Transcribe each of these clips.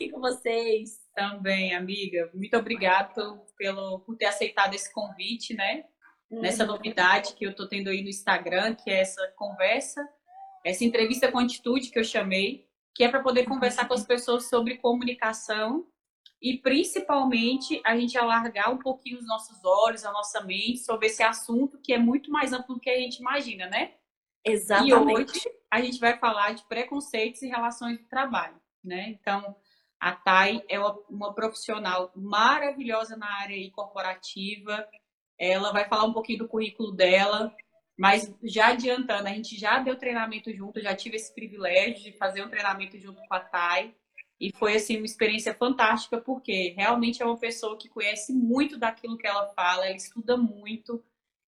aqui com vocês. Também, amiga. Muito obrigado pelo, por ter aceitado esse convite, né? Uhum. Nessa novidade que eu tô tendo aí no Instagram, que é essa conversa, essa entrevista com atitude que eu chamei, que é para poder conversar com as pessoas sobre comunicação e principalmente a gente alargar um pouquinho os nossos olhos, a nossa mente sobre esse assunto que é muito mais amplo do que a gente imagina, né? Exatamente. E hoje a gente vai falar de preconceitos e relações de trabalho, né? Então, a Thay é uma, profissional maravilhosa na área corporativa. Ela vai falar um pouquinho do currículo dela, mas já adiantando, a gente já deu treinamento junto, já tive esse privilégio de fazer um treinamento junto com a Thay. E foi assim uma experiência fantástica porque realmente é uma pessoa que conhece muito daquilo que ela fala, ela estuda muito.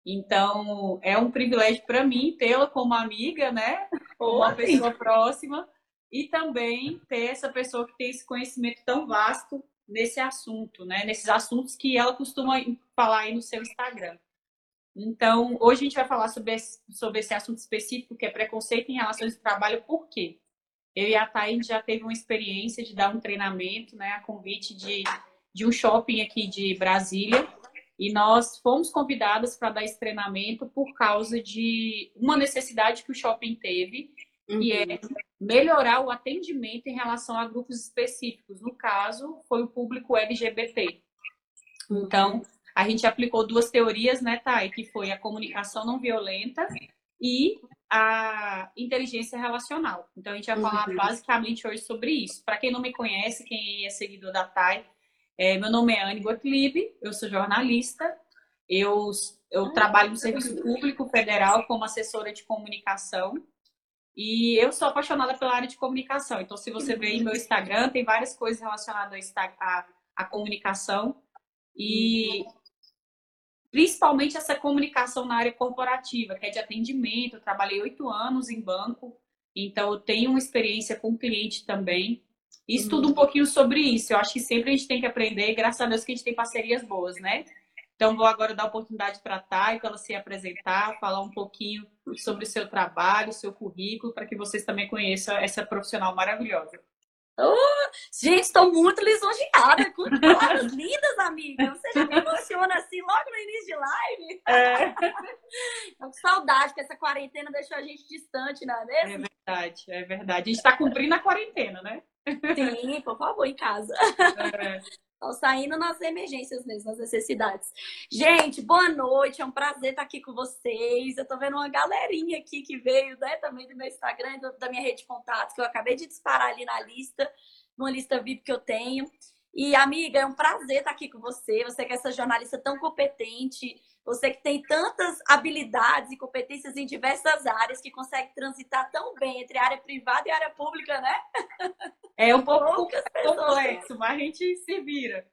Então, é um privilégio para mim tê-la como amiga, né? Como uma pessoa próxima e também ter essa pessoa que tem esse conhecimento tão vasto nesse assunto, né? Nesses assuntos que ela costuma falar aí no seu Instagram. Então, hoje a gente vai falar sobre esse, sobre esse assunto específico, que é preconceito em relações de trabalho, por quê? Eu e a Thay já teve uma experiência de dar um treinamento, né, a convite de, de um shopping aqui de Brasília, e nós fomos convidadas para dar esse treinamento por causa de uma necessidade que o shopping teve, uhum. que é melhorar o atendimento em relação a grupos específicos. No caso, foi o público LGBT. Então, a gente aplicou duas teorias, né, Thay? Que foi a comunicação não violenta e a inteligência relacional. Então, a gente vai falar uhum. basicamente hoje sobre isso. Para quem não me conhece, quem é seguidor da Thay, é, meu nome é Anne Gottlieb, eu sou jornalista, eu, eu ah, trabalho no Serviço Público Federal como assessora de comunicação e eu sou apaixonada pela área de comunicação. Então, se você aí meu Instagram, tem várias coisas relacionadas à, à comunicação e principalmente essa comunicação na área corporativa, que é de atendimento. Eu trabalhei oito anos em banco, então eu tenho uma experiência com cliente também. E estudo um pouquinho sobre isso. Eu acho que sempre a gente tem que aprender, graças a Deus que a gente tem parcerias boas, né? Então vou agora dar oportunidade para a Thay, para ela se apresentar, falar um pouquinho sobre o seu trabalho, o seu currículo, para que vocês também conheçam essa profissional maravilhosa. Oh, gente, estou muito lisonjeada com palavras lindas, amiga. Você já me emociona assim logo no início de live. É. Com saudade, que essa quarentena deixou a gente distante, não é mesmo? É verdade, é verdade. A gente está cumprindo a quarentena, né? Sim, por favor, em casa. É. Estão saindo nas emergências mesmo, nas necessidades. Gente, boa noite. É um prazer estar aqui com vocês. Eu tô vendo uma galerinha aqui que veio né, também do meu Instagram, da minha rede de contatos, que eu acabei de disparar ali na lista, numa lista VIP que eu tenho. E, amiga, é um prazer estar aqui com você. Você que é essa jornalista tão competente, você que tem tantas habilidades e competências em diversas áreas, que consegue transitar tão bem entre área privada e área pública, né? É um pouco complexo, mas a gente se vira.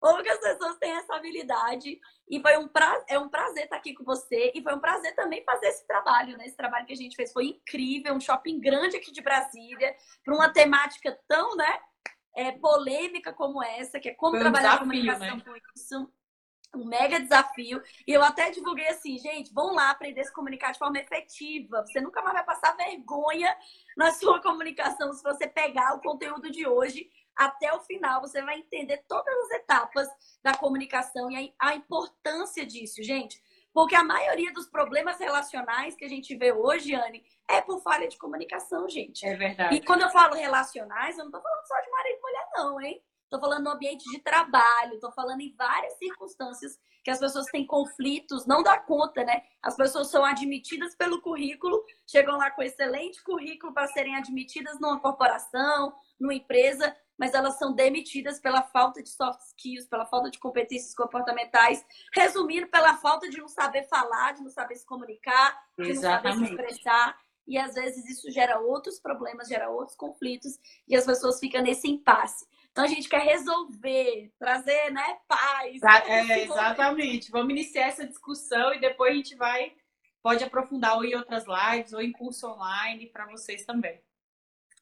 Poucas pessoas têm essa habilidade. E foi um pra... é um prazer estar aqui com você. E foi um prazer também fazer esse trabalho, né? Esse trabalho que a gente fez foi incrível. Um shopping grande aqui de Brasília, para uma temática tão, né? É, polêmica como essa, que é como trabalhar um desafio, comunicação né? com isso um mega desafio. E eu até divulguei assim, gente, vão lá aprender a se comunicar de forma efetiva. Você nunca mais vai passar vergonha na sua comunicação se você pegar o conteúdo de hoje até o final. Você vai entender todas as etapas da comunicação e a importância disso, gente. Porque a maioria dos problemas relacionais que a gente vê hoje, Anne, é por falha de comunicação, gente. É verdade. E quando eu falo relacionais, eu não tô falando só de marido e mulher, não, hein? Estou falando no ambiente de trabalho, estou falando em várias circunstâncias que as pessoas têm conflitos, não dá conta, né? As pessoas são admitidas pelo currículo, chegam lá com excelente currículo para serem admitidas numa corporação, numa empresa, mas elas são demitidas pela falta de soft skills, pela falta de competências comportamentais, resumindo, pela falta de não saber falar, de não saber se comunicar, de Exatamente. não saber se expressar. E às vezes isso gera outros problemas, gera outros conflitos, e as pessoas ficam nesse impasse. Então a gente quer resolver, trazer, né, paz. É, exatamente. Vamos iniciar essa discussão e depois a gente vai pode aprofundar ou em outras lives ou em curso online para vocês também.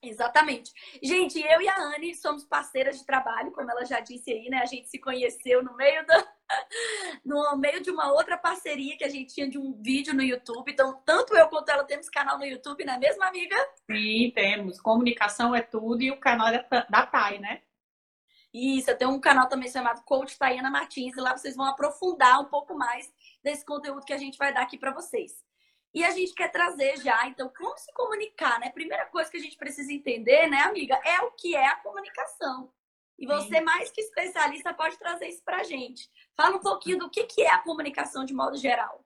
Exatamente. Gente, eu e a Anne somos parceiras de trabalho, como ela já disse aí, né? A gente se conheceu no meio da no meio de uma outra parceria que a gente tinha de um vídeo no YouTube. Então, tanto eu quanto ela temos canal no YouTube, não é mesmo, amiga? Sim, temos. Comunicação é tudo e o canal é da Thay, né? Isso, eu tenho um canal também chamado Coach Tayana Martins, e lá vocês vão aprofundar um pouco mais desse conteúdo que a gente vai dar aqui para vocês. E a gente quer trazer já, então, como se comunicar, né? Primeira coisa que a gente precisa entender, né, amiga, é o que é a comunicação. E você, Sim. mais que especialista, pode trazer isso pra gente. Fala um pouquinho do que, que é a comunicação de modo geral.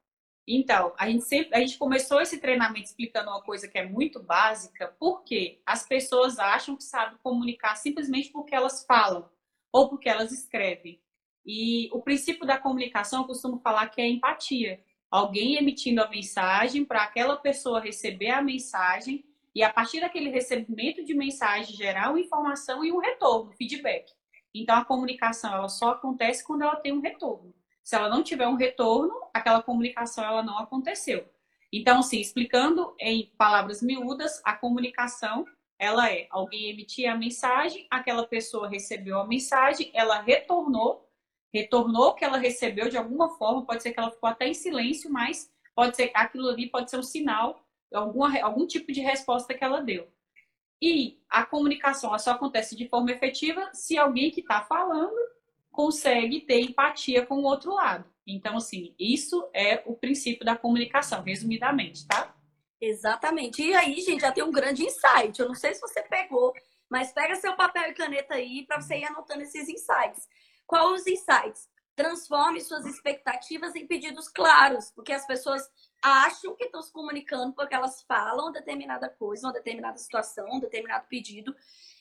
Então, a gente sempre, a gente começou esse treinamento explicando uma coisa que é muito básica, porque as pessoas acham que sabem comunicar simplesmente porque elas falam ou porque elas escrevem. E o princípio da comunicação, eu costumo falar que é empatia alguém emitindo a mensagem para aquela pessoa receber a mensagem e a partir daquele recebimento de mensagem gerar uma informação e um retorno, feedback. Então a comunicação ela só acontece quando ela tem um retorno. Se ela não tiver um retorno, aquela comunicação ela não aconteceu. Então, assim, explicando em palavras miúdas, a comunicação ela é alguém emitir a mensagem, aquela pessoa recebeu a mensagem, ela retornou retornou que ela recebeu de alguma forma, pode ser que ela ficou até em silêncio, mas pode ser aquilo ali pode ser um sinal, alguma, algum tipo de resposta que ela deu. E a comunicação só acontece de forma efetiva se alguém que está falando consegue ter empatia com o outro lado. Então, assim, isso é o princípio da comunicação, resumidamente, tá? Exatamente. E aí, gente, já tem um grande insight. Eu não sei se você pegou, mas pega seu papel e caneta aí para você ir anotando esses insights. Qual os insights? Transforme suas expectativas em pedidos claros, porque as pessoas acham que estão se comunicando porque elas falam determinada coisa, uma determinada situação, um determinado pedido,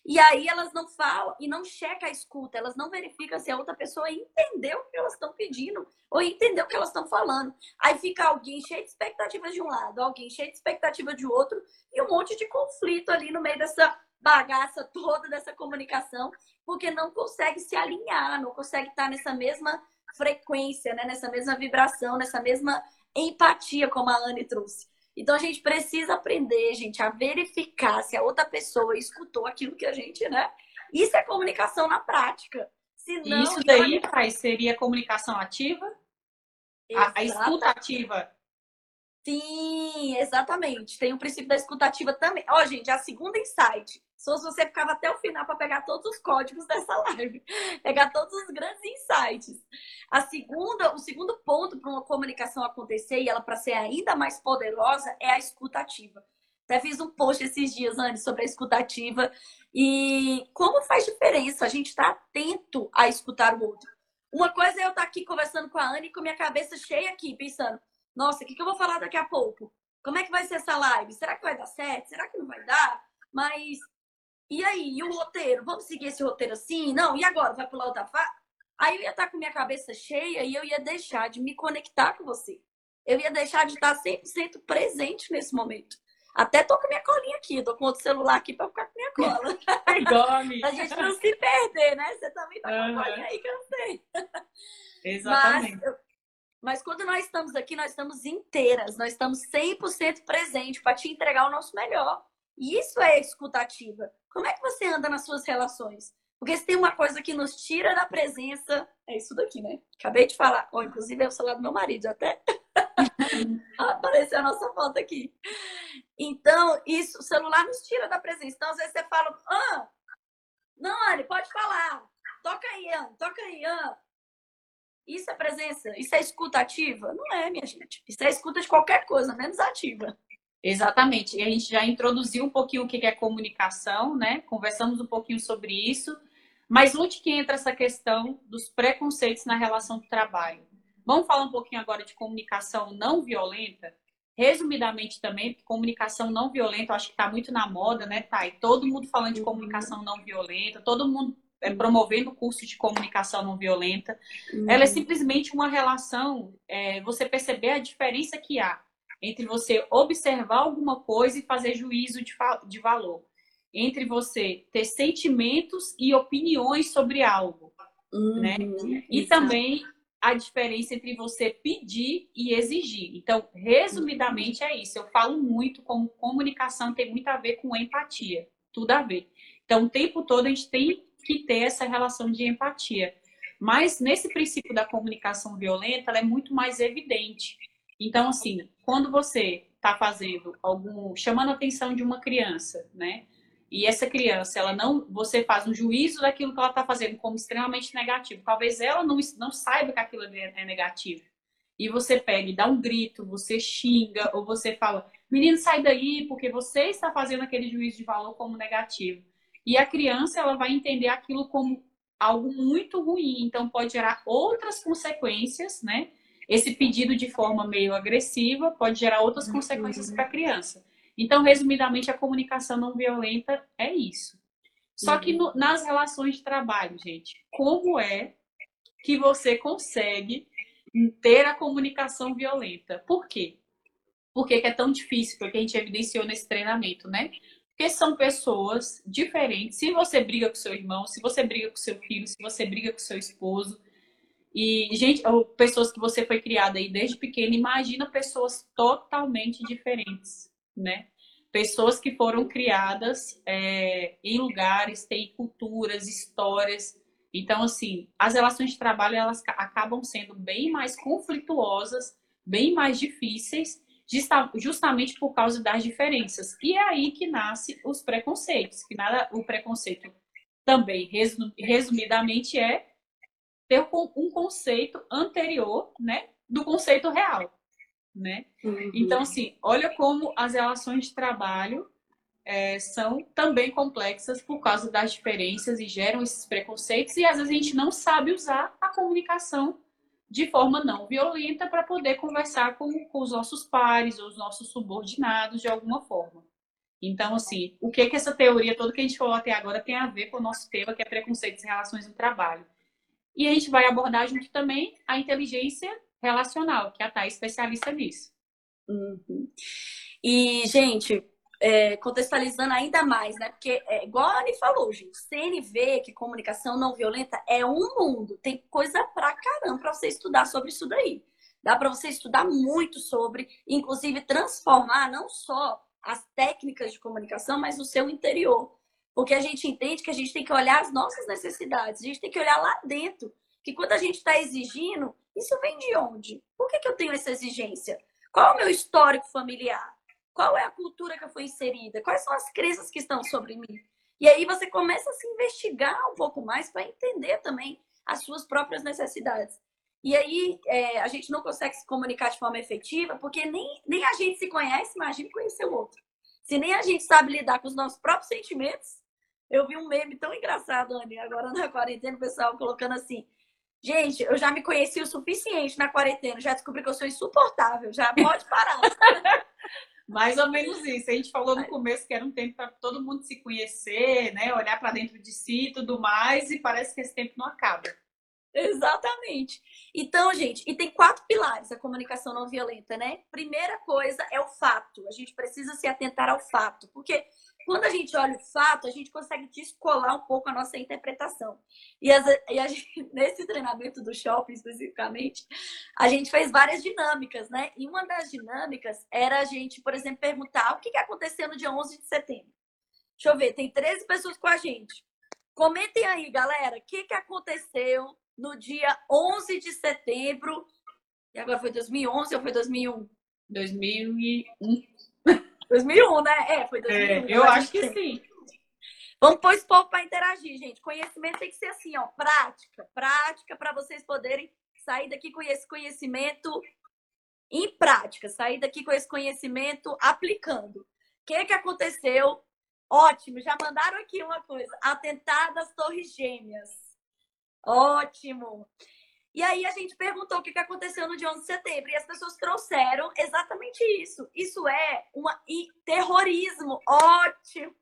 e aí elas não falam e não checam a escuta, elas não verificam se a outra pessoa entendeu o que elas estão pedindo ou entendeu o que elas estão falando. Aí fica alguém cheio de expectativas de um lado, alguém cheio de expectativa de outro, e um monte de conflito ali no meio dessa bagaça toda dessa comunicação, porque não consegue se alinhar, não consegue estar nessa mesma frequência, né? nessa mesma vibração, nessa mesma empatia, como a Anne trouxe. Então a gente precisa aprender, gente, a verificar se a outra pessoa escutou aquilo que a gente, né? Isso é comunicação na prática. Senão, Isso daí, Pai, seria comunicação ativa? A escuta ativa Sim, exatamente. Tem o princípio da escutativa também. Ó, gente, a segunda insight. Só se você ficava até o final para pegar todos os códigos dessa live, pegar todos os grandes insights. A segunda, o segundo ponto para uma comunicação acontecer e ela para ser ainda mais poderosa é a escutativa. Até fiz um post esses dias, Anne, sobre a escutativa e como faz diferença a gente estar tá atento a escutar o outro. Uma coisa é eu estar tá aqui conversando com a Anne com minha cabeça cheia aqui, pensando, nossa, o que, que eu vou falar daqui a pouco? Como é que vai ser essa live? Será que vai dar certo? Será que não vai dar? Mas e aí? E o roteiro? Vamos seguir esse roteiro assim? Não, e agora? Vai pular outra fase? Aí eu ia estar com minha cabeça cheia e eu ia deixar de me conectar com você. Eu ia deixar de estar 100% presente nesse momento. Até tô com minha colinha aqui, tô com outro celular aqui para ficar com minha cola. Dorme. a gente não se perder, né? Você também tá com a colinha aí que eu sei. Exatamente. Mas, mas quando nós estamos aqui, nós estamos inteiras, nós estamos 100% presentes para te entregar o nosso melhor. E isso é escutativa. Como é que você anda nas suas relações? Porque se tem uma coisa que nos tira da presença, é isso daqui, né? Acabei de falar. Oh, inclusive é o celular do meu marido até. Apareceu a nossa foto aqui. Então, isso, o celular nos tira da presença. Então, às vezes você fala, ah, não, Anne, pode falar. Toca aí, Anne, toca aí, Anne. Isso é presença? Isso é escuta ativa? Não é, minha gente. Isso é escuta de qualquer coisa, menos ativa. Exatamente. E a gente já introduziu um pouquinho o que é comunicação, né? Conversamos um pouquinho sobre isso. Mas onde que entra essa questão dos preconceitos na relação do trabalho? Vamos falar um pouquinho agora de comunicação não violenta? Resumidamente também, porque comunicação não violenta, eu acho que está muito na moda, né, Thay? Todo mundo falando de comunicação não violenta, todo mundo promovendo curso de comunicação não violenta. Uhum. Ela é simplesmente uma relação, é, você perceber a diferença que há entre você observar alguma coisa e fazer juízo de, de valor, entre você ter sentimentos e opiniões sobre algo, uhum. né? E também a diferença entre você pedir e exigir. Então, resumidamente é isso. Eu falo muito como comunicação tem muito a ver com empatia. tudo a ver. Então, o tempo todo a gente tem que ter essa relação de empatia. Mas nesse princípio da comunicação violenta, ela é muito mais evidente. Então, assim, quando você está fazendo algum, chamando a atenção de uma criança, né? E essa criança, ela não, você faz um juízo daquilo que ela está fazendo como extremamente negativo. Talvez ela não, não saiba que aquilo é negativo. E você pega e dá um grito, você xinga, ou você fala, menino, sai daí, porque você está fazendo aquele juízo de valor como negativo. E a criança, ela vai entender aquilo como algo muito ruim, então pode gerar outras consequências, né? Esse pedido de forma meio agressiva pode gerar outras uhum. consequências para a criança. Então, resumidamente, a comunicação não violenta é isso. Só que no, nas relações de trabalho, gente, como é que você consegue ter a comunicação violenta? Por quê? Por que, que é tão difícil? Porque a gente evidenciou nesse treinamento, né? Porque são pessoas diferentes. Se você briga com seu irmão, se você briga com seu filho, se você briga com seu esposo, e, gente, pessoas que você foi criada aí desde pequena, imagina pessoas totalmente diferentes, né? Pessoas que foram criadas é, em lugares, têm culturas, histórias. Então, assim, as relações de trabalho, elas acabam sendo bem mais conflituosas, bem mais difíceis, justamente por causa das diferenças. E é aí que nasce os preconceitos, que nada, o preconceito também, resumidamente, é ter um conceito anterior, né, do conceito real, né? Uhum. Então, assim, olha como as relações de trabalho é, são também complexas por causa das diferenças e geram esses preconceitos e às vezes a gente não sabe usar a comunicação de forma não violenta para poder conversar com, com os nossos pares ou os nossos subordinados de alguma forma. Então, assim, o que que essa teoria toda que a gente falou até agora tem a ver com o nosso tema, que é preconceitos e relações no trabalho? E a gente vai abordar junto também a inteligência relacional, que a Thay é especialista nisso. Uhum. E, gente, é, contextualizando ainda mais, né? Porque, é, igual a Anne falou, gente, CNV, que comunicação não violenta, é um mundo. Tem coisa pra caramba pra você estudar sobre isso daí. Dá para você estudar muito sobre, inclusive transformar não só as técnicas de comunicação, mas o seu interior. Porque a gente entende que a gente tem que olhar as nossas necessidades, a gente tem que olhar lá dentro. Que quando a gente está exigindo, isso vem de onde? Por que, que eu tenho essa exigência? Qual é o meu histórico familiar? Qual é a cultura que eu fui inserida? Quais são as crenças que estão sobre mim? E aí você começa a se investigar um pouco mais para entender também as suas próprias necessidades. E aí é, a gente não consegue se comunicar de forma efetiva porque nem, nem a gente se conhece, imagine conhecer o outro. Se nem a gente sabe lidar com os nossos próprios sentimentos, eu vi um meme tão engraçado, Anny, agora na quarentena, o pessoal colocando assim: Gente, eu já me conheci o suficiente na quarentena, já descobri que eu sou insuportável, já pode parar. Mais ou menos isso. A gente falou no começo que era um tempo para todo mundo se conhecer, né? Olhar para dentro de si e tudo mais, e parece que esse tempo não acaba. Exatamente. Então, gente, e tem quatro pilares a comunicação não violenta, né? Primeira coisa é o fato. A gente precisa se atentar ao fato, porque quando a gente olha o fato, a gente consegue descolar um pouco a nossa interpretação. E, as, e a gente, nesse treinamento do shopping, especificamente, a gente fez várias dinâmicas, né? E uma das dinâmicas era a gente, por exemplo, perguntar o que, que aconteceu no dia 11 de setembro. Deixa eu ver, tem 13 pessoas com a gente. Comentem aí, galera, o que, que aconteceu no dia 11 de setembro. E agora foi 2011 ou foi 2001? 2001. 2001, né? É, foi 2001. É, eu acho que sim. Vamos pôr esse povo para interagir, gente. Conhecimento tem que ser assim, ó, prática. Prática para vocês poderem sair daqui com esse conhecimento em prática. Sair daqui com esse conhecimento aplicando. O que, que aconteceu? Ótimo, já mandaram aqui uma coisa. Atentado às Torres Gêmeas. Ótimo. E aí a gente perguntou o que aconteceu no dia 11 de setembro e as pessoas trouxeram exatamente isso. Isso é um terrorismo. Ótimo.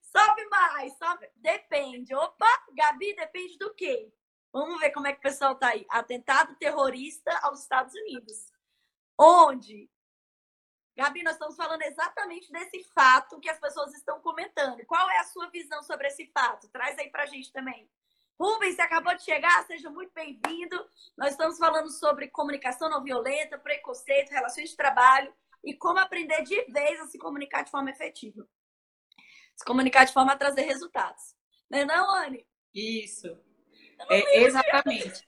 Sobe mais, sobe. Depende. Opa, Gabi, depende do quê? Vamos ver como é que o pessoal tá aí. Atentado terrorista aos Estados Unidos. Onde? Gabi, nós estamos falando exatamente desse fato que as pessoas estão comentando. Qual é a sua visão sobre esse fato? Traz aí pra gente também. Rubens, você acabou de chegar, seja muito bem-vindo. Nós estamos falando sobre comunicação não violenta, preconceito, relações de trabalho e como aprender de vez a se comunicar de forma efetiva. Se comunicar de forma a trazer resultados. Não é não, Anne? Isso. É, exatamente.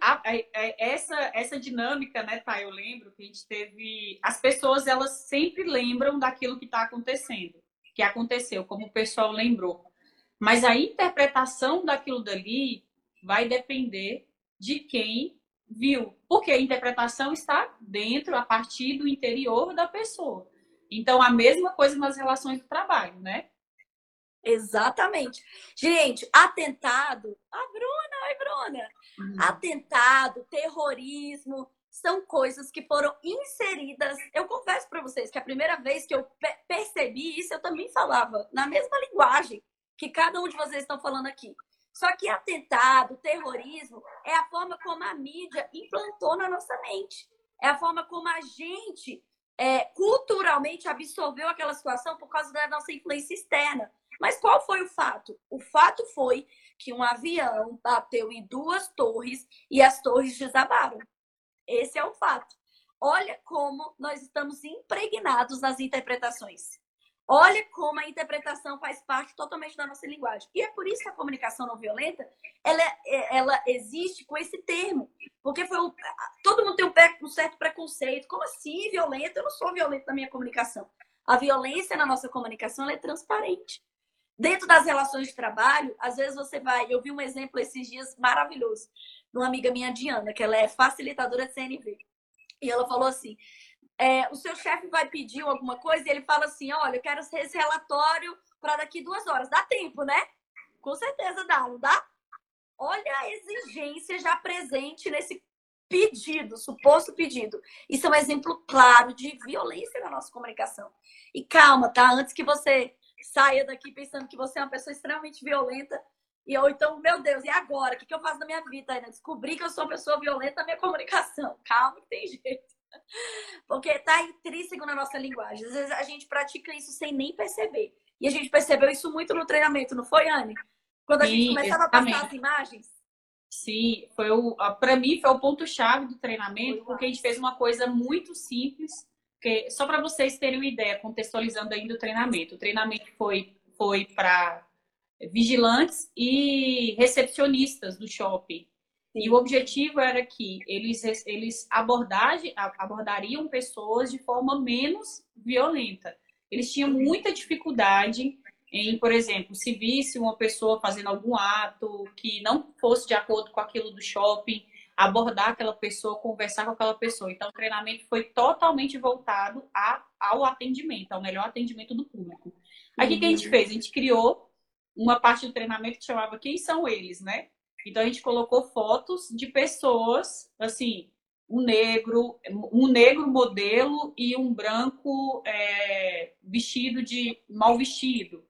A, a, a, essa, essa dinâmica, né, tá? Eu lembro que a gente teve. As pessoas, elas sempre lembram daquilo que está acontecendo, que aconteceu, como o pessoal lembrou. Mas a interpretação daquilo dali vai depender de quem viu, porque a interpretação está dentro, a partir do interior da pessoa. Então, a mesma coisa nas relações de trabalho, né? Exatamente. Gente, atentado. A Bruna, oi, Bruna. Uhum. Atentado, terrorismo, são coisas que foram inseridas. Eu confesso para vocês que a primeira vez que eu percebi isso, eu também falava na mesma linguagem que cada um de vocês estão falando aqui. Só que atentado, terrorismo, é a forma como a mídia implantou na nossa mente. É a forma como a gente é, culturalmente absorveu aquela situação por causa da nossa influência externa. Mas qual foi o fato? O fato foi que um avião bateu em duas torres e as torres desabaram. Esse é o fato. Olha como nós estamos impregnados nas interpretações. Olha como a interpretação faz parte totalmente da nossa linguagem. E é por isso que a comunicação não violenta, ela, é, ela existe com esse termo. Porque foi todo mundo tem um, um certo preconceito. Como assim violenta? Eu não sou violenta na minha comunicação. A violência na nossa comunicação é transparente. Dentro das relações de trabalho, às vezes você vai. Eu vi um exemplo esses dias maravilhoso de uma amiga minha, Diana, que ela é facilitadora de CNV. E ela falou assim: é, o seu chefe vai pedir alguma coisa e ele fala assim: olha, eu quero esse relatório para daqui duas horas. Dá tempo, né? Com certeza dá, não dá? Olha a exigência já presente nesse pedido, suposto pedido. Isso é um exemplo claro de violência na nossa comunicação. E calma, tá? Antes que você saia daqui pensando que você é uma pessoa extremamente violenta, e eu, então, meu Deus, e agora? O que, que eu faço na minha vida? Ainda descobri que eu sou uma pessoa violenta na minha comunicação. Calma, que tem jeito. Porque está intrínseco na nossa linguagem. Às vezes a gente pratica isso sem nem perceber. E a gente percebeu isso muito no treinamento, não foi, Anne? Quando a Sim, gente começava exatamente. a passar as imagens. Sim, foi o para mim foi o ponto chave do treinamento, porque a gente fez uma coisa muito simples, que só para vocês terem uma ideia, contextualizando ainda o treinamento. O treinamento foi foi para vigilantes e recepcionistas do shopping. E o objetivo era que eles, eles abordagem, abordariam pessoas de forma menos violenta. Eles tinham muita dificuldade em, por exemplo, se visse uma pessoa fazendo algum ato que não fosse de acordo com aquilo do shopping, abordar aquela pessoa, conversar com aquela pessoa. Então, o treinamento foi totalmente voltado a, ao atendimento, ao melhor atendimento do público. Aí, o uhum. que a gente uhum. fez? A gente criou uma parte do treinamento que chamava Quem são eles, né? Então a gente colocou fotos de pessoas, assim, um negro, um negro modelo e um branco é, vestido de mal vestido.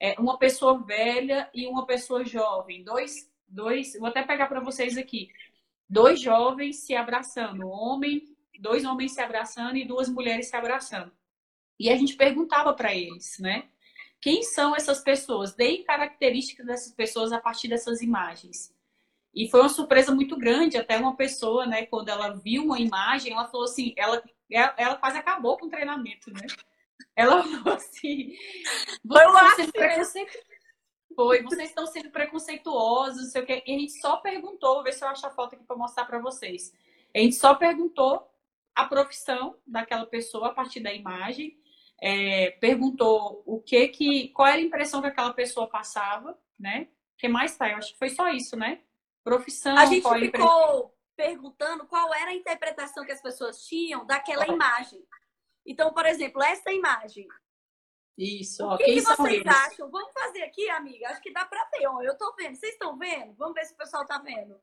É, uma pessoa velha e uma pessoa jovem. Dois, dois, vou até pegar para vocês aqui. Dois jovens se abraçando, um homem, dois homens se abraçando e duas mulheres se abraçando. E a gente perguntava para eles, né? Quem são essas pessoas? Deem características dessas pessoas a partir dessas imagens. E foi uma surpresa muito grande, até uma pessoa, né, quando ela viu uma imagem, ela falou assim, ela, ela quase acabou com o treinamento, né? Ela falou assim, vocês, preconce... foi, vocês estão sendo preconceituosos, não sei o quê. E a gente só perguntou, vou ver se eu acho a foto aqui para mostrar para vocês. A gente só perguntou a profissão daquela pessoa a partir da imagem, é, perguntou o que que, qual era a impressão que aquela pessoa passava, né? O que mais tá? Eu acho que foi só isso, né? Profissão. A gente ficou perguntando qual era a interpretação que as pessoas tinham daquela imagem. Então, por exemplo, essa imagem. Isso. O que, que vocês eles? acham? Vamos fazer aqui, amiga. Acho que dá para ver. Ó, eu tô vendo. Vocês estão vendo? Vamos ver se o pessoal tá vendo.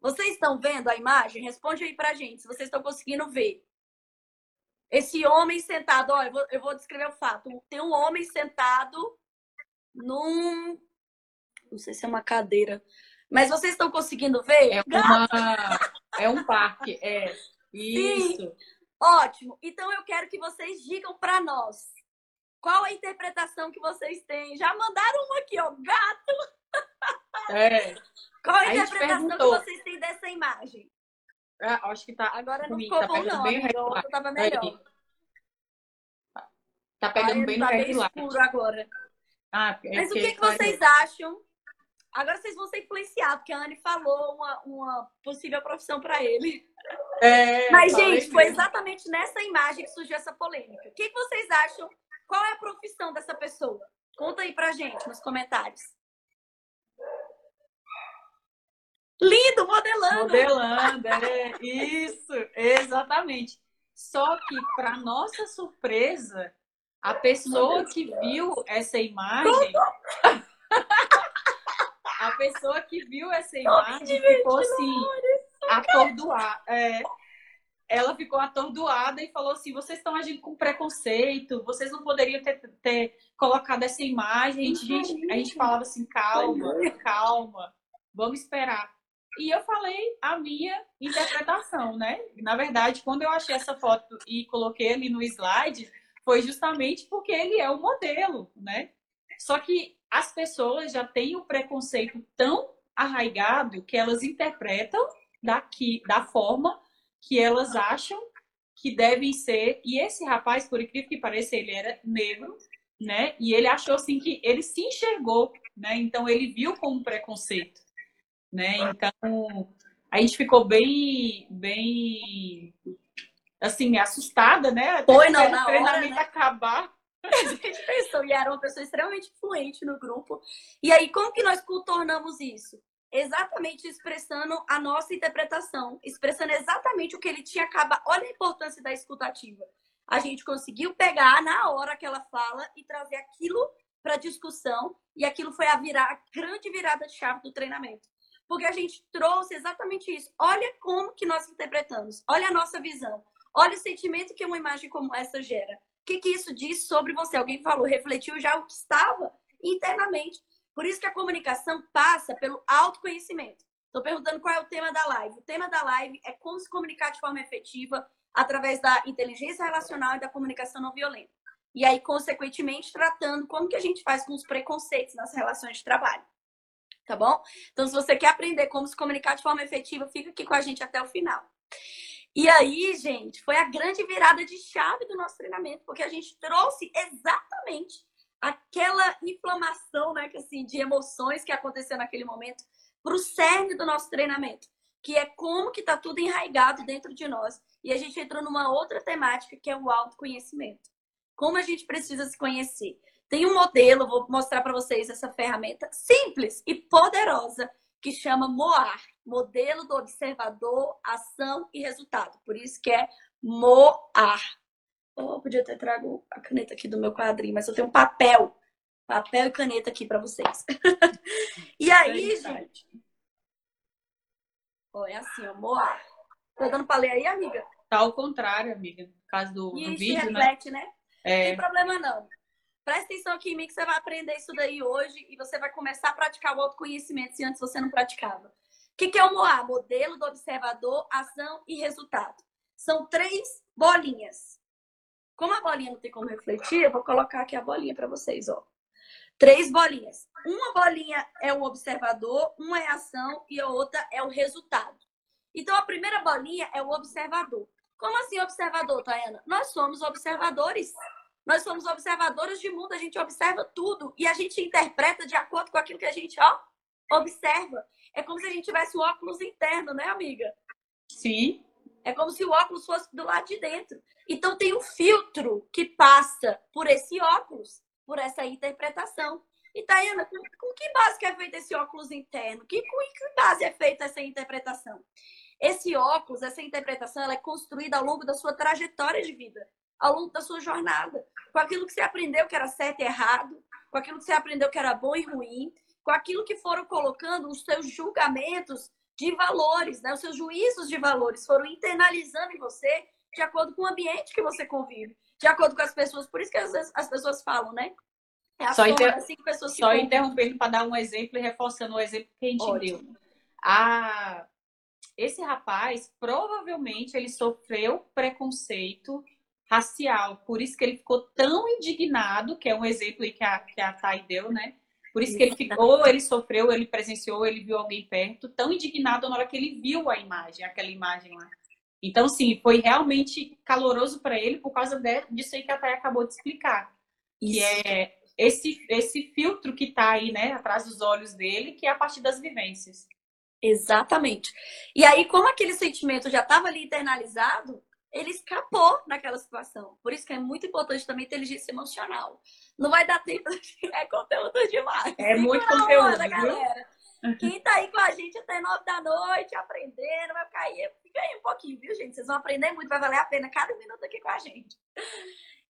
Vocês estão vendo a imagem? Responde aí pra gente se vocês estão conseguindo ver. Esse homem sentado, ó, eu vou, eu vou descrever o fato. Tem um homem sentado num. Não sei se é uma cadeira. Mas vocês estão conseguindo ver? É, uma... é um parque, é. Isso. Sim. Ótimo. Então eu quero que vocês digam para nós qual a interpretação que vocês têm. Já mandaram um aqui, ó, gato. É. Qual a, a interpretação que vocês têm dessa imagem? Ah, acho que tá. Agora não ficou tá bom, não. Bem o outro tava melhor. Tá pegando Ai, bem tá no red escuro agora. Ah, é Mas o que, que vocês acham? Agora vocês vão ser influenciados, porque a Anne falou uma, uma possível profissão para ele. É, Mas, gente, foi exatamente nessa imagem que surgiu essa polêmica. O que, que vocês acham? Qual é a profissão dessa pessoa? Conta aí pra gente nos comentários. Lindo, modelando. Modelando, é isso, exatamente. Só que, para nossa surpresa, a pessoa que viu essa imagem. A pessoa que viu essa imagem ficou assim, atordoada. É, ela ficou atordoada e falou assim: vocês estão agindo com preconceito, vocês não poderiam ter, ter colocado essa imagem. A gente, a gente falava assim: calma, calma, vamos esperar. E eu falei a minha interpretação, né? Na verdade, quando eu achei essa foto e coloquei ali no slide, foi justamente porque ele é o modelo, né? Só que as pessoas já têm o preconceito tão arraigado que elas interpretam daqui da forma que elas acham que devem ser. E esse rapaz, por incrível que pareça, ele era negro, né? E ele achou assim que ele se enxergou, né? Então ele viu como preconceito né? Então a gente ficou bem, bem assim, assustada, né? Até Foi, não, o treinamento hora, né? acabar. A gente pensou, e era uma pessoa extremamente influente no grupo. E aí, como que nós contornamos isso? Exatamente expressando a nossa interpretação, expressando exatamente o que ele tinha acabado. Olha a importância da escutativa. A gente conseguiu pegar na hora aquela fala e trazer aquilo para discussão, e aquilo foi a, virar, a grande virada de chave do treinamento porque a gente trouxe exatamente isso. Olha como que nós interpretamos, olha a nossa visão, olha o sentimento que uma imagem como essa gera. O que, que isso diz sobre você? Alguém falou, refletiu já o que estava internamente. Por isso que a comunicação passa pelo autoconhecimento. Estou perguntando qual é o tema da live. O tema da live é como se comunicar de forma efetiva através da inteligência relacional e da comunicação não violenta. E aí, consequentemente, tratando como que a gente faz com os preconceitos nas relações de trabalho tá bom? Então, se você quer aprender como se comunicar de forma efetiva, fica aqui com a gente até o final. E aí, gente, foi a grande virada de chave do nosso treinamento, porque a gente trouxe exatamente aquela inflamação, né, que assim, de emoções que aconteceu naquele momento para o cerne do nosso treinamento, que é como que tá tudo enraizado dentro de nós. E a gente entrou numa outra temática que é o autoconhecimento. Como a gente precisa se conhecer. Tem um modelo, vou mostrar para vocês essa ferramenta simples e poderosa que chama MOAR, Modelo do Observador, Ação e Resultado. Por isso que é MOAR. Oh, podia ter trago a caneta aqui do meu quadrinho, mas eu tenho um papel, papel e caneta aqui para vocês. e aí, gente, oh, é assim, ó, MOAR. Tá dando para ler aí, amiga? Tá ao contrário, amiga. No caso do, e do vídeo, né? reflete, né? né? É... Não tem problema não. Presta atenção aqui em mim que você vai aprender isso daí hoje e você vai começar a praticar o autoconhecimento se antes você não praticava. O que, é o MOA? Modelo do observador, ação e resultado. São três bolinhas. Como a bolinha não tem como refletir, eu vou colocar aqui a bolinha para vocês, ó. Três bolinhas. Uma bolinha é o observador, uma é a ação e a outra é o resultado. Então, a primeira bolinha é o observador. Como assim observador, Tayana? Nós somos observadores. Nós somos observadores de mundo, a gente observa tudo e a gente interpreta de acordo com aquilo que a gente ó, observa. É como se a gente tivesse o óculos interno, né, amiga? Sim. É como se o óculos fosse do lado de dentro. Então tem um filtro que passa por esse óculos, por essa interpretação. E Tayana, com, com que base que é feito esse óculos interno? Que, com que base é feita essa interpretação? Esse óculos, essa interpretação, ela é construída ao longo da sua trajetória de vida ao longo da sua jornada, com aquilo que você aprendeu que era certo e errado, com aquilo que você aprendeu que era bom e ruim, com aquilo que foram colocando os seus julgamentos de valores, né? Os seus juízos de valores foram internalizando em você de acordo com o ambiente que você convive, de acordo com as pessoas. Por isso que às vezes as pessoas falam, né? É só inter... assim que pessoas Só interrompendo para dar um exemplo e reforçando o exemplo que a gente Ótimo. deu. A... Esse rapaz, provavelmente, ele sofreu preconceito racial. Por isso que ele ficou tão indignado, que é um exemplo aí que a, que a Thay deu, né? Por isso que ele ficou, ele sofreu, ele presenciou, ele viu alguém perto, tão indignado na hora que ele viu a imagem, aquela imagem lá. Então, sim, foi realmente caloroso para ele por causa disso aí que a Thay acabou de explicar. Que é esse, esse filtro que está aí, né, atrás dos olhos dele, que é a partir das vivências. Exatamente. E aí, como aquele sentimento já estava ali internalizado, ele escapou naquela situação. Por isso que é muito importante também inteligência emocional. Não vai dar tempo, é conteúdo demais. É muito conteúdo, onda, galera. Quem tá aí com a gente até nove da noite, aprendendo, vai ficar aí, fica aí um pouquinho, viu, gente? Vocês vão aprender muito, vai valer a pena cada minuto aqui com a gente.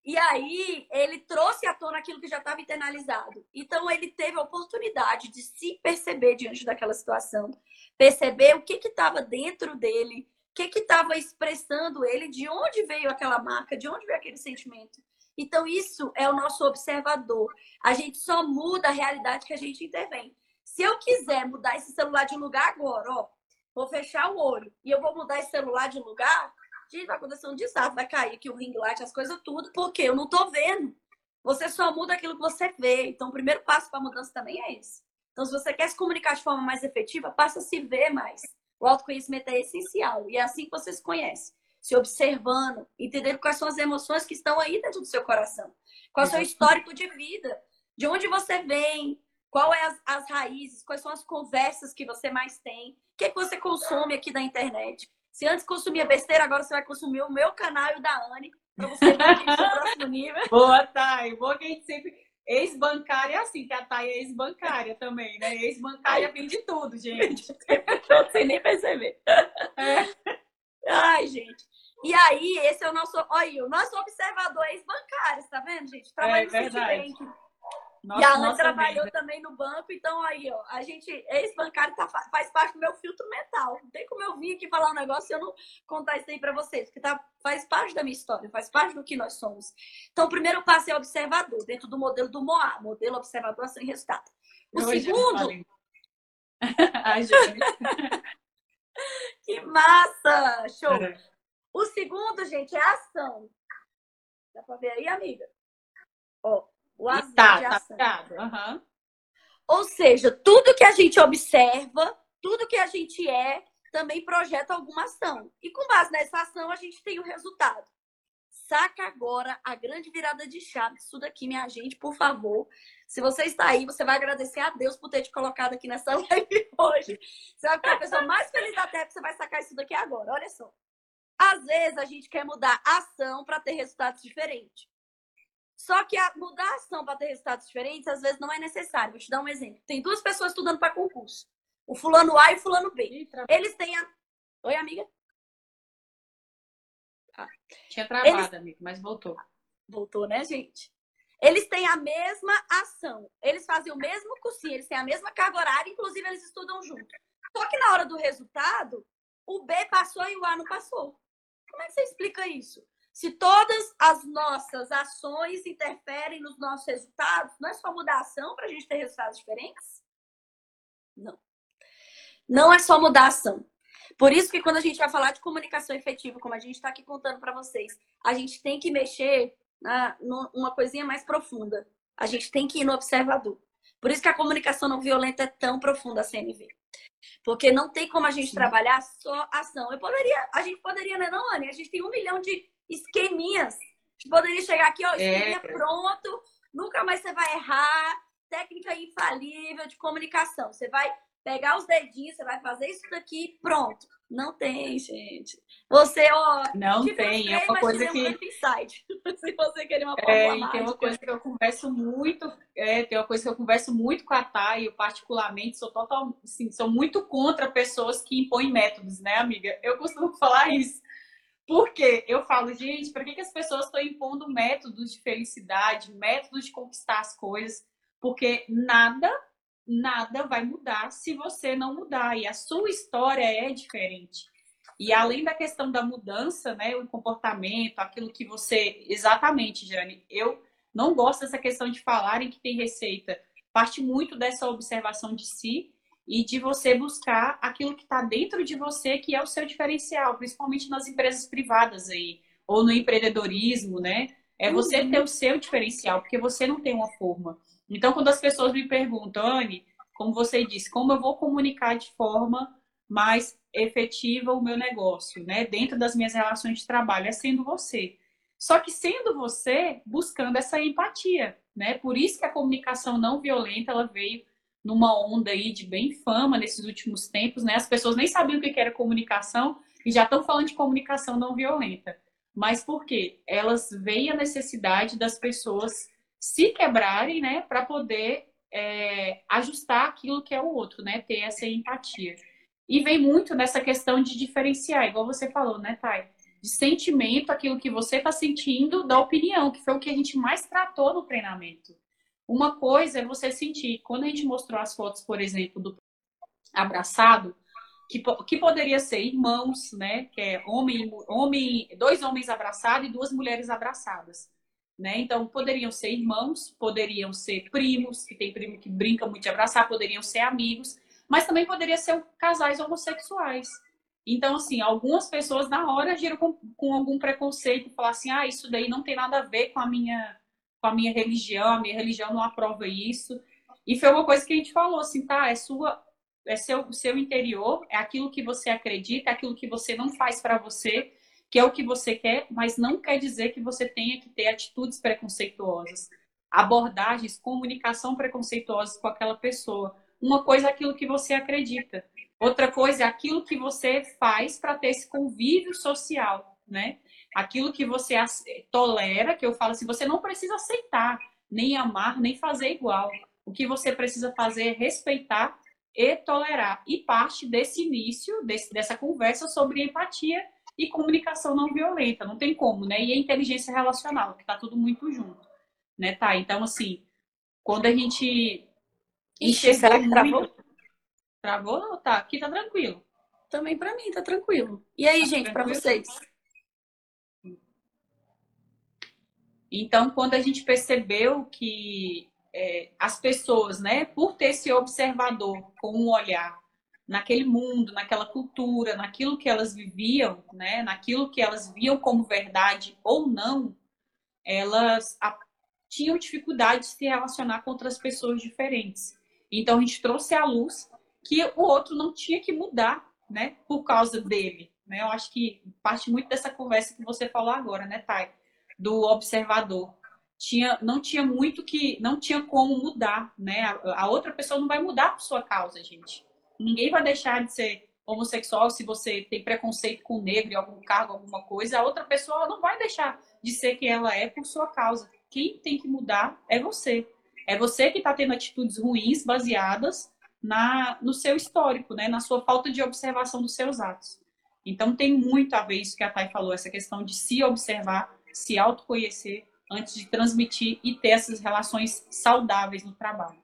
E aí, ele trouxe à tona aquilo que já estava internalizado. Então, ele teve a oportunidade de se perceber diante daquela situação, perceber o que estava dentro dele, o que estava expressando ele, de onde veio aquela marca, de onde veio aquele sentimento. Então, isso é o nosso observador. A gente só muda a realidade que a gente intervém. Se eu quiser mudar esse celular de lugar agora, ó, vou fechar o olho e eu vou mudar esse celular de lugar, gente, vai acontecer um desastre, vai cair aqui o ring light, as coisas tudo, porque eu não tô vendo. Você só muda aquilo que você vê. Então, o primeiro passo para a mudança também é esse. Então, se você quer se comunicar de forma mais efetiva, passa a se ver mais. O autoconhecimento é essencial e é assim que você se conhece. Se observando, entendendo quais são as emoções que estão aí dentro do seu coração. Qual é o seu histórico de vida. De onde você vem, qual é as, as, raízes, quais são as conversas que você mais tem, o que, é que você consome aqui da internet. Se antes consumia besteira, agora você vai consumir o meu canal e o da Anne, para você ver o próximo nível. Boa, Thay. Boa que a gente sempre. Ex-bancária é assim, que a Thay é ex-bancária também, né? Ex-bancária vem de tudo, gente. Sem nem perceber. É. Ai, gente. E aí, esse é o nosso. Olha, o nosso observador ex-bancário, tá vendo, gente? Trabalha é, verdade. Nossa, e a Ana trabalhou vida. também no banco, então aí, ó, a gente, ex-bancário tá, faz parte do meu filtro mental. Não tem como eu vir aqui falar um negócio e eu não contar isso aí pra vocês, porque tá, faz parte da minha história, faz parte do que nós somos. Então, o primeiro passo é observador, dentro do modelo do MOA, modelo observador sem resultado. O eu segundo. Ai, gente. que massa! Show! É. O segundo, gente, é ação. Dá pra ver aí, amiga? Ó, o azul tá, de ação. Tá, uhum. Ou seja, tudo que a gente observa, tudo que a gente é, também projeta alguma ação. E com base nessa ação, a gente tem o resultado. Saca agora a grande virada de chave. Isso daqui, minha gente, por favor. Se você está aí, você vai agradecer a Deus por ter te colocado aqui nessa live hoje. Você vai ficar a pessoa mais feliz da Terra que você vai sacar isso daqui agora. Olha só. Às vezes a gente quer mudar a ação para ter resultados diferentes. Só que a mudar a ação para ter resultados diferentes, às vezes não é necessário. Vou te dar um exemplo. Tem duas pessoas estudando para concurso. O fulano A e o fulano B. Eles têm a. Oi, amiga? Ah. Tinha travado, Eles... amigo, mas voltou. Voltou, né, gente? Eles têm a mesma ação. Eles fazem o mesmo cursinho, eles têm a mesma carga horária, inclusive eles estudam junto. Só que na hora do resultado, o B passou e o A não passou. Como é que você explica isso? Se todas as nossas ações interferem nos nossos resultados, não é só mudar a ação para a gente ter resultados diferentes? Não. Não é só mudar a ação. Por isso que quando a gente vai falar de comunicação efetiva, como a gente está aqui contando para vocês, a gente tem que mexer na, numa coisinha mais profunda. A gente tem que ir no observador. Por isso que a comunicação não violenta é tão profunda a CNV. Porque não tem como a gente Sim. trabalhar só ação. Eu poderia, a gente poderia, né, não, Anne? A gente tem um milhão de esqueminhas. Poderia chegar aqui, ó, esqueminha é. pronto, nunca mais você vai errar. Técnica infalível de comunicação. Você vai pegar os dedinhos, você vai fazer isso daqui, pronto. Não tem, gente. Você, ó. Não tem, é uma coisa que. Um Se você querer uma É, tem uma coisa que eu converso muito, é, tem uma coisa que eu converso muito com a Thay, eu particularmente sou total, assim, sou muito contra pessoas que impõem métodos, né, amiga? Eu costumo falar isso. Porque eu falo, gente, para que, que as pessoas estão impondo métodos de felicidade, métodos de conquistar as coisas? Porque nada, nada vai mudar se você não mudar. E a sua história é diferente. E além da questão da mudança, né, o comportamento, aquilo que você. Exatamente, Jane, eu não gosto dessa questão de falarem que tem receita. Parte muito dessa observação de si e de você buscar aquilo que está dentro de você, que é o seu diferencial, principalmente nas empresas privadas aí, ou no empreendedorismo, né? É você uhum. ter o seu diferencial, porque você não tem uma forma. Então, quando as pessoas me perguntam, Anne, como você disse, como eu vou comunicar de forma mais efetiva o meu negócio, né? Dentro das minhas relações de trabalho, é sendo você. Só que sendo você, buscando essa empatia. né? Por isso que a comunicação não violenta ela veio numa onda aí de bem fama nesses últimos tempos, né? As pessoas nem sabiam o que era comunicação e já estão falando de comunicação não violenta. Mas por quê? Elas veem a necessidade das pessoas se quebrarem, né, para poder é, ajustar aquilo que é o outro, né, ter essa empatia. E vem muito nessa questão de diferenciar, igual você falou, né, Thay? De sentimento, aquilo que você está sentindo, da opinião, que foi o que a gente mais tratou no treinamento. Uma coisa é você sentir, quando a gente mostrou as fotos, por exemplo, do abraçado, que, que poderia ser irmãos, né? Que é homem, homem, dois homens abraçados e duas mulheres abraçadas. Né? Então, poderiam ser irmãos, poderiam ser primos, que tem primo que brinca muito de abraçar, poderiam ser amigos, mas também poderia ser casais homossexuais. Então, assim, algumas pessoas na hora giram com, com algum preconceito, falar assim, ah, isso daí não tem nada a ver com a minha com a minha religião, a minha religião não aprova isso. E foi uma coisa que a gente falou, assim, tá, é sua, é seu, seu interior, é aquilo que você acredita, é aquilo que você não faz para você, que é o que você quer, mas não quer dizer que você tenha que ter atitudes preconceituosas, abordagens, comunicação preconceituosa com aquela pessoa. Uma coisa é aquilo que você acredita, outra coisa é aquilo que você faz para ter esse convívio social, né? Aquilo que você tolera, que eu falo assim, você não precisa aceitar, nem amar, nem fazer igual. O que você precisa fazer é respeitar e tolerar. E parte desse início, desse, dessa conversa sobre empatia e comunicação não violenta. Não tem como, né? E a inteligência relacional, que tá tudo muito junto. Né, tá? Então, assim, quando a gente Ixi, será que travou? Muito... Travou? Não, tá. Aqui tá tranquilo. Também para mim tá tranquilo. E aí, tá gente, para vocês? Então, quando a gente percebeu que é, as pessoas, né, por ter esse observador com um olhar naquele mundo, naquela cultura, naquilo que elas viviam, né, naquilo que elas viam como verdade ou não, elas tinham dificuldade de se relacionar com outras pessoas diferentes. Então, a gente trouxe à luz que o outro não tinha que mudar, né, por causa dele. Né? Eu acho que parte muito dessa conversa que você falou agora, né, Thay? Do observador. Tinha, não tinha muito que, não tinha como mudar, né? A, a outra pessoa não vai mudar por sua causa, gente. Ninguém vai deixar de ser homossexual se você tem preconceito com negro em algum cargo, alguma coisa. A outra pessoa não vai deixar de ser quem ela é por sua causa. Quem tem que mudar é você. É você que está tendo atitudes ruins baseadas na, no seu histórico, né? na sua falta de observação dos seus atos. Então tem muito a ver isso que a Thay falou, essa questão de se observar se autoconhecer antes de transmitir e ter essas relações saudáveis no trabalho.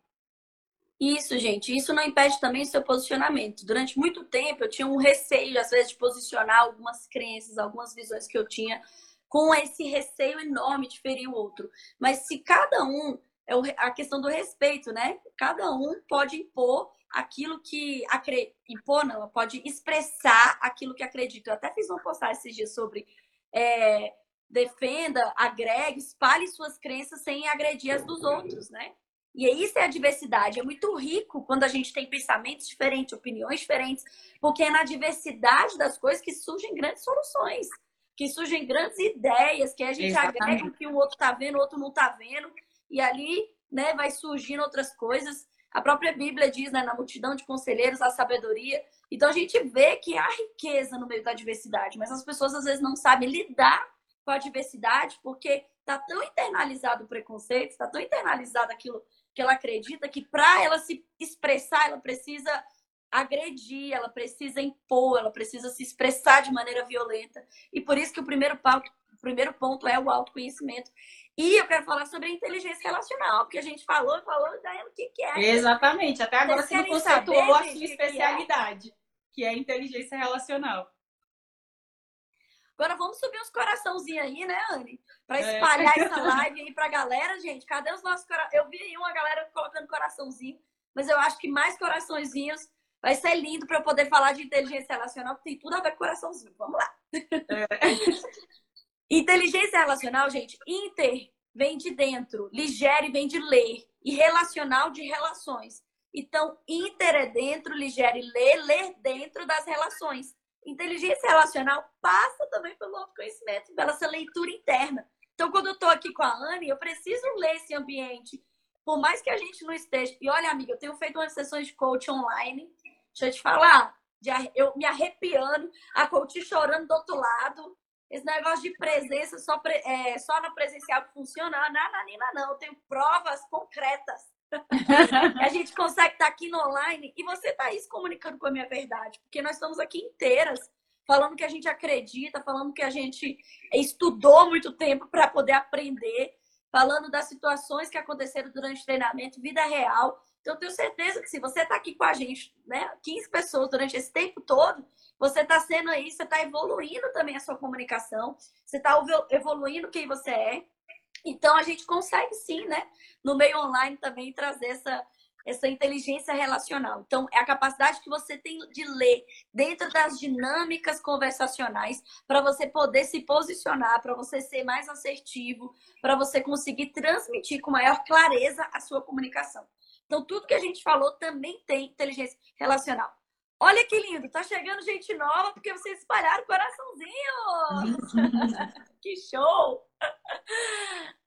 Isso, gente. Isso não impede também o seu posicionamento. Durante muito tempo eu tinha um receio, às vezes, de posicionar algumas crenças, algumas visões que eu tinha, com esse receio enorme de ferir o outro. Mas se cada um, é a questão do respeito, né? Cada um pode impor aquilo que acredita. Impor, não, pode expressar aquilo que acredita. Eu até fiz uma postagem esses dias sobre é, defenda, agregue, espalhe suas crenças sem agredir as dos outros, né? E isso é a diversidade. É muito rico quando a gente tem pensamentos diferentes, opiniões diferentes, porque é na diversidade das coisas que surgem grandes soluções, que surgem grandes ideias, que a gente Exatamente. agrega o que o outro está vendo, o outro não está vendo, e ali né, vai surgindo outras coisas. A própria Bíblia diz, né, na multidão de conselheiros, a sabedoria. Então a gente vê que há riqueza no meio da diversidade, mas as pessoas às vezes não sabem lidar com a diversidade, porque está tão internalizado o preconceito, está tão internalizado aquilo que ela acredita, que para ela se expressar, ela precisa agredir, ela precisa impor, ela precisa se expressar de maneira violenta. E por isso que o primeiro ponto, o primeiro ponto é o autoconhecimento. E eu quero falar sobre a inteligência relacional, porque a gente falou, falou, Daiane, o que, que é? Exatamente. Até agora você não conceituou a sua especialidade, que é? que é a inteligência relacional. Agora vamos subir uns coraçãozinhos aí, né, Anne? Para é. espalhar é. essa live aí pra galera, gente. Cadê os nossos corações? Eu vi aí uma galera colocando coraçãozinho, mas eu acho que mais coraçõezinhos vai ser lindo para eu poder falar de inteligência relacional, que tem tudo a ver com coraçãozinho. Vamos lá. É. inteligência relacional, gente, inter vem de dentro, ligere vem de ler e relacional de relações. Então, inter é dentro, ligere ler, ler dentro das relações. Inteligência relacional passa também pelo autoconhecimento, pela essa leitura interna. Então, quando eu tô aqui com a Anne, eu preciso ler esse ambiente. Por mais que a gente não esteja. E olha, amiga, eu tenho feito umas sessões de coach online. Deixa eu te falar. Eu me arrepiando, a coach chorando do outro lado. Esse negócio de presença só, é, só no presencial funciona, não, não, não, não. Eu tenho provas concretas. A gente consegue estar aqui no online e você está aí se comunicando com a minha verdade, porque nós estamos aqui inteiras falando que a gente acredita, falando que a gente estudou muito tempo para poder aprender, falando das situações que aconteceram durante o treinamento, vida real. Então, tenho certeza que se você está aqui com a gente, né, 15 pessoas durante esse tempo todo, você está sendo aí, você está evoluindo também a sua comunicação, você está evoluindo quem você é. Então, a gente consegue sim, né, no meio online também trazer essa, essa inteligência relacional. Então, é a capacidade que você tem de ler dentro das dinâmicas conversacionais para você poder se posicionar, para você ser mais assertivo, para você conseguir transmitir com maior clareza a sua comunicação. Então, tudo que a gente falou também tem inteligência relacional. Olha que lindo, tá chegando gente nova porque vocês espalharam coraçãozinhos. que show!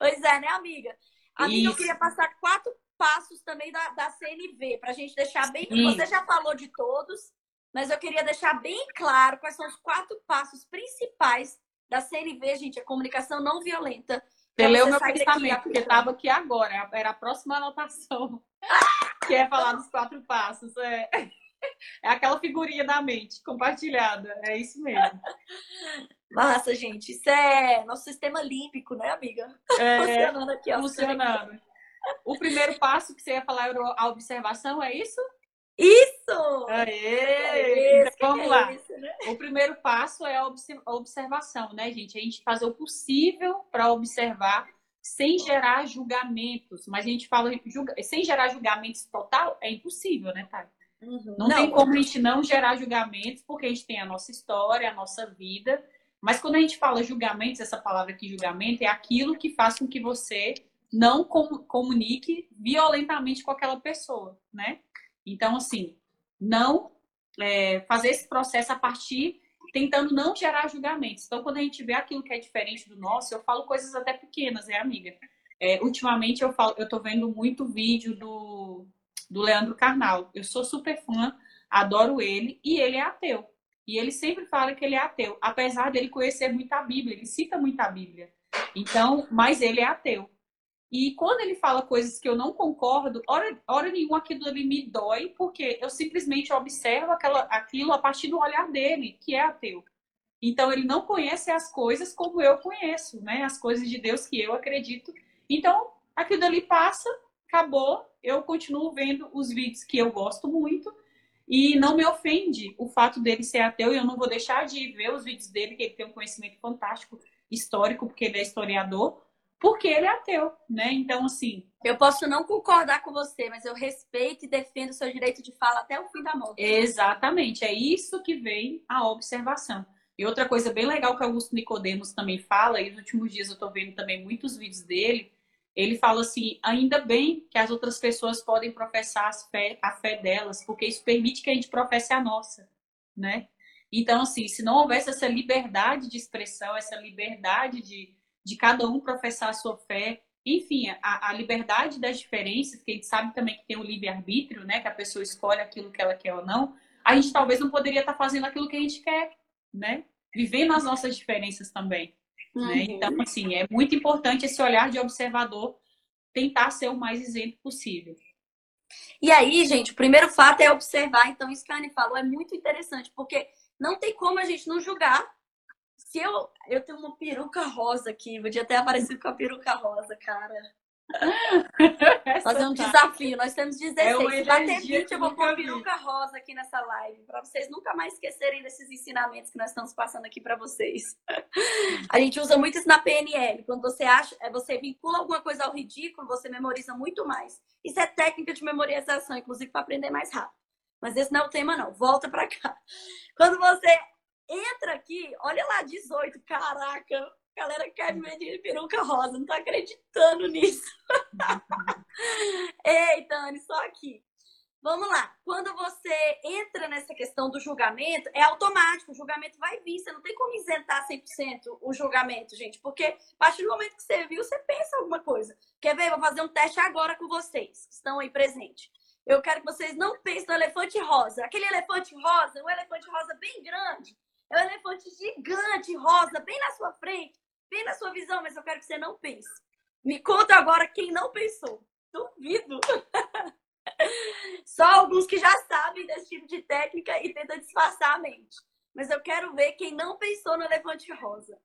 Pois é, né, amiga? Amiga, Isso. eu queria passar quatro passos também da, da CNV, para a gente deixar bem. Sim. Você já falou de todos, mas eu queria deixar bem claro quais são os quatro passos principais da CNV, gente, a comunicação não violenta. Você leu meu pensamento, porque estava aqui agora, era a próxima anotação, que é falar dos quatro passos. É. É aquela figurinha da mente compartilhada. É isso mesmo. Massa, gente. Isso é nosso sistema límbico, né, amiga? É, funcionando aqui, ó. Funcionando. O primeiro passo que você ia falar era a observação, é isso? Isso! Aê! Então, vamos é lá. Isso, né? O primeiro passo é a observação, né, gente? A gente fazer o possível para observar sem gerar julgamentos. Mas a gente fala julga... sem gerar julgamentos total, é impossível, né, Thay? Uhum. Não, não, tem como a gente não gerar julgamentos, porque a gente tem a nossa história, a nossa vida. Mas quando a gente fala julgamentos, essa palavra aqui, julgamento, é aquilo que faz com que você não comunique violentamente com aquela pessoa, né? Então, assim, não é, fazer esse processo a partir tentando não gerar julgamentos. Então, quando a gente vê aquilo que é diferente do nosso, eu falo coisas até pequenas, é, amiga? É, ultimamente eu falo, eu tô vendo muito vídeo do do Leandro Carnal. Eu sou super fã, adoro ele e ele é ateu. E ele sempre fala que ele é ateu, apesar dele conhecer muito a Bíblia, ele cita muito a Bíblia. Então, mas ele é ateu. E quando ele fala coisas que eu não concordo, hora, hora nenhuma aquilo ali me dói, porque eu simplesmente observo aquela, aquilo a partir do olhar dele, que é ateu. Então ele não conhece as coisas como eu conheço, né? As coisas de Deus que eu acredito. Então, aquilo ali passa, acabou, eu continuo vendo os vídeos que eu gosto muito e não me ofende o fato dele ser ateu e eu não vou deixar de ver os vídeos dele, que ele tem um conhecimento fantástico histórico, porque ele é historiador, porque ele é ateu, né? Então, assim. Eu posso não concordar com você, mas eu respeito e defendo o seu direito de fala até o fim da morte. Exatamente, é isso que vem a observação. E outra coisa bem legal que Augusto Nicodemos também fala, e nos últimos dias eu tô vendo também muitos vídeos dele, ele fala assim: ainda bem que as outras pessoas podem professar fé, a fé delas, porque isso permite que a gente professe a nossa, né? Então, assim, se não houvesse essa liberdade de expressão, essa liberdade de, de cada um professar a sua fé, enfim, a, a liberdade das diferenças, que a gente sabe também que tem o livre-arbítrio, né? Que a pessoa escolhe aquilo que ela quer ou não, a gente talvez não poderia estar fazendo aquilo que a gente quer, né? Vivendo as nossas diferenças também. Uhum. Né? Então, assim, é muito importante esse olhar de observador tentar ser o mais isento possível. E aí, gente, o primeiro fato é observar. Então, isso que a Anne falou é muito interessante, porque não tem como a gente não julgar. Se eu, eu tenho uma peruca rosa aqui, podia até aparecer com a peruca rosa, cara. Fazer um tá. desafio. Nós temos 16. É Se bater 20, eu vou pôr peruca rosa aqui nessa live. Para vocês nunca mais esquecerem desses ensinamentos que nós estamos passando aqui para vocês. A gente usa muito isso na PNL. Quando você acha, é, você vincula alguma coisa ao ridículo, você memoriza muito mais. Isso é técnica de memorização, inclusive para aprender mais rápido. Mas esse não é o tema, não. Volta para cá. Quando você entra aqui, olha lá, 18. Caraca, galera me de peruca rosa, não tô acreditando nisso. Ei, Dani, só aqui. Vamos lá. Quando você entra nessa questão do julgamento, é automático, o julgamento vai vir, você não tem como isentar 100% o julgamento, gente, porque a partir do momento que você viu, você pensa alguma coisa. Quer ver? Vou fazer um teste agora com vocês, que estão aí presentes. Eu quero que vocês não pensem no elefante rosa. Aquele elefante rosa, um elefante rosa bem grande, é um elefante gigante rosa, bem na sua frente, bem na sua visão, mas eu quero que você não pense. Me conta agora quem não pensou. Duvido. Só alguns que já sabem desse tipo de técnica e tentam disfarçar a mente. Mas eu quero ver quem não pensou no elefante rosa.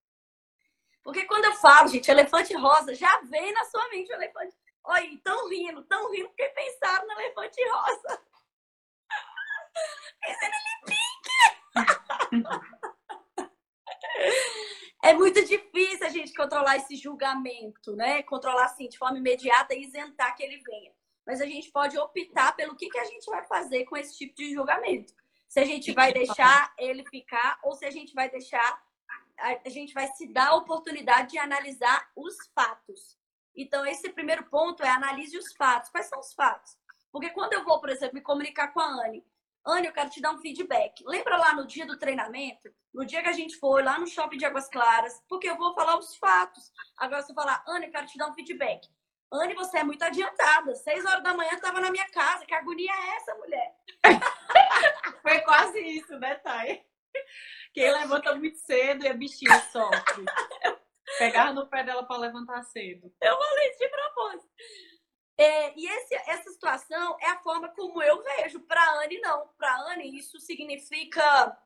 Porque quando eu falo, gente, elefante rosa, já vem na sua mente o elefante. Olha, tão rindo, tão rindo porque pensaram no elefante rosa. Esse é É muito difícil a gente controlar esse julgamento, né? Controlar assim de forma imediata e isentar que ele venha mas a gente pode optar pelo que, que a gente vai fazer com esse tipo de julgamento. Se a gente vai deixar ele ficar ou se a gente vai deixar, a gente vai se dar a oportunidade de analisar os fatos. Então, esse primeiro ponto é analise os fatos. Quais são os fatos? Porque quando eu vou, por exemplo, me comunicar com a Anne, Anne, eu quero te dar um feedback. Lembra lá no dia do treinamento? No dia que a gente foi lá no shopping de Águas Claras? Porque eu vou falar os fatos. Agora, eu falar, Anne, eu quero te dar um feedback. Anne, você é muito adiantada. Seis horas da manhã estava na minha casa. Que agonia é essa, mulher? Foi quase isso, né, Thay? Quem levanta muito cedo e a bichinha sofre. Pegar no pé dela para levantar cedo. Eu falei de propósito. É, e esse, essa situação é a forma como eu vejo. Para Anne, não. Para Anne, isso significa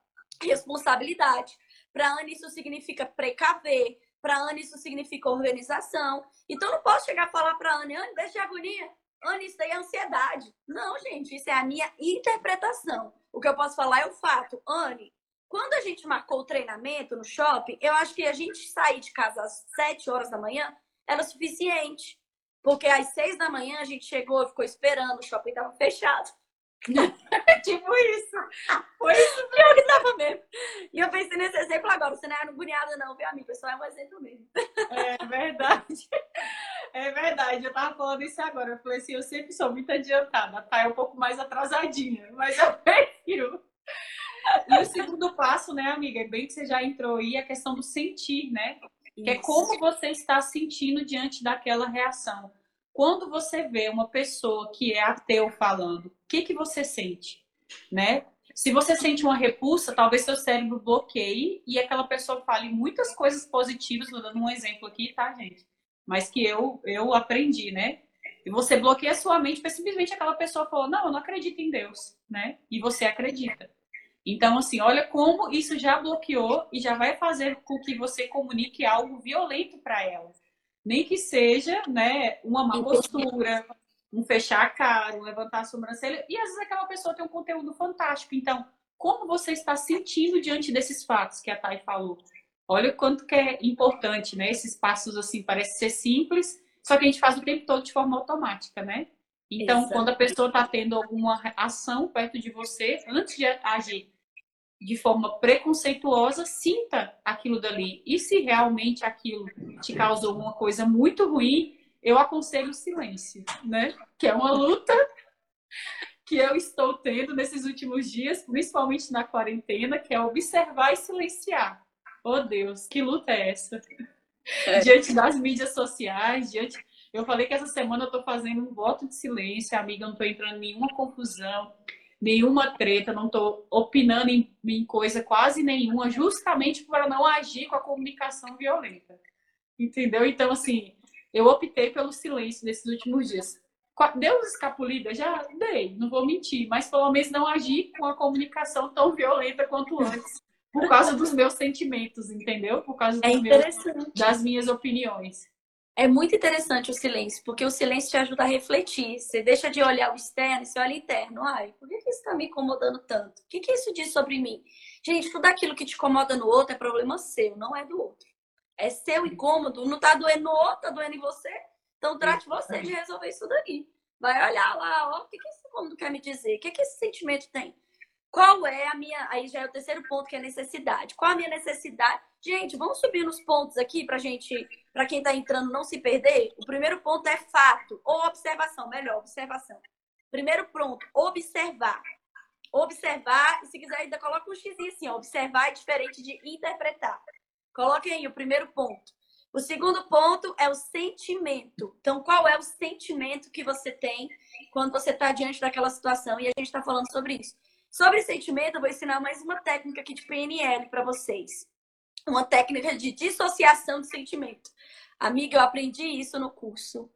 responsabilidade. Para Anne, isso significa precaver. Para Anne, isso significa organização. Então, não posso chegar a falar para Anne, Anne, deixa de agonia. Anne, isso aí é ansiedade. Não, gente, isso é a minha interpretação. O que eu posso falar é o fato. Anne, quando a gente marcou o treinamento no shopping, eu acho que a gente sair de casa às 7 horas da manhã era suficiente. Porque às 6 da manhã a gente chegou, ficou esperando, o shopping estava fechado. tipo isso. Foi isso pior que tava mesmo. E eu pensei nesse exemplo agora. Você não é agoniada, não, viu, amigo? Pessoal, é um exemplo mesmo. É verdade. É verdade. Eu tava falando isso agora. Eu falei assim, eu sempre sou muito adiantada. Tá? É um pouco mais atrasadinha, mas eu prefiro. E o segundo passo, né, amiga? É bem que você já entrou aí, a questão do sentir, né? Que é como você está sentindo diante daquela reação. Quando você vê uma pessoa que é ateu falando, o que, que você sente? Né? Se você sente uma repulsa, talvez seu cérebro bloqueie e aquela pessoa fale muitas coisas positivas, vou dando um exemplo aqui, tá, gente? Mas que eu, eu aprendi, né? E você bloqueia sua mente porque simplesmente aquela pessoa falou, não, eu não acredito em Deus, né? E você acredita. Então, assim, olha como isso já bloqueou e já vai fazer com que você comunique algo violento para ela nem que seja né, uma má postura, um fechar a cara, um levantar a sobrancelha. E às vezes aquela pessoa tem um conteúdo fantástico. Então, como você está sentindo diante desses fatos que a Thay falou? Olha o quanto que é importante, né? Esses passos assim, parece ser simples, só que a gente faz o tempo todo de forma automática, né? Então, Exato. quando a pessoa está tendo alguma ação perto de você, antes de agir, de forma preconceituosa, sinta aquilo dali. E se realmente aquilo te causou uma coisa muito ruim, eu aconselho o silêncio, né? Que é uma luta que eu estou tendo nesses últimos dias, principalmente na quarentena, que é observar e silenciar. Oh Deus, que luta é essa? É. Diante das mídias sociais, diante. Eu falei que essa semana eu estou fazendo um voto de silêncio, amiga, não estou entrando em nenhuma confusão nenhuma treta, não estou opinando em, em, coisa quase nenhuma, justamente para não agir com a comunicação violenta. Entendeu? Então, assim, eu optei pelo silêncio nesses últimos dias. Deu escapulida? Já dei, não vou mentir, mas pelo menos não agir com a comunicação tão violenta quanto antes. Por causa dos meus sentimentos, entendeu? Por causa é meus, das minhas opiniões. É muito interessante o silêncio, porque o silêncio te ajuda a refletir. Você deixa de olhar o externo e você olha o interno. Ai, por que isso está me incomodando tanto? O que, que isso diz sobre mim? Gente, tudo aquilo que te incomoda no outro é problema seu, não é do outro. É seu incômodo, não está doendo no outro, está doendo em você. Então trate você de resolver isso daí. Vai olhar lá, ó, o que, que esse incômodo quer me dizer? O que, que esse sentimento tem? Qual é a minha. Aí já é o terceiro ponto, que é a necessidade. Qual a minha necessidade? Gente, vamos subir nos pontos aqui para gente, para quem está entrando não se perder. O primeiro ponto é fato ou observação, melhor, observação. Primeiro ponto, observar. observar, e se quiser ainda coloca um x assim, ó, observar é diferente de interpretar. Coloquem aí o primeiro ponto. O segundo ponto é o sentimento. Então, qual é o sentimento que você tem quando você está diante daquela situação? E a gente está falando sobre isso. Sobre sentimento, eu vou ensinar mais uma técnica aqui de PNL para vocês. Uma técnica de dissociação de sentimento. Amiga, eu aprendi isso no curso.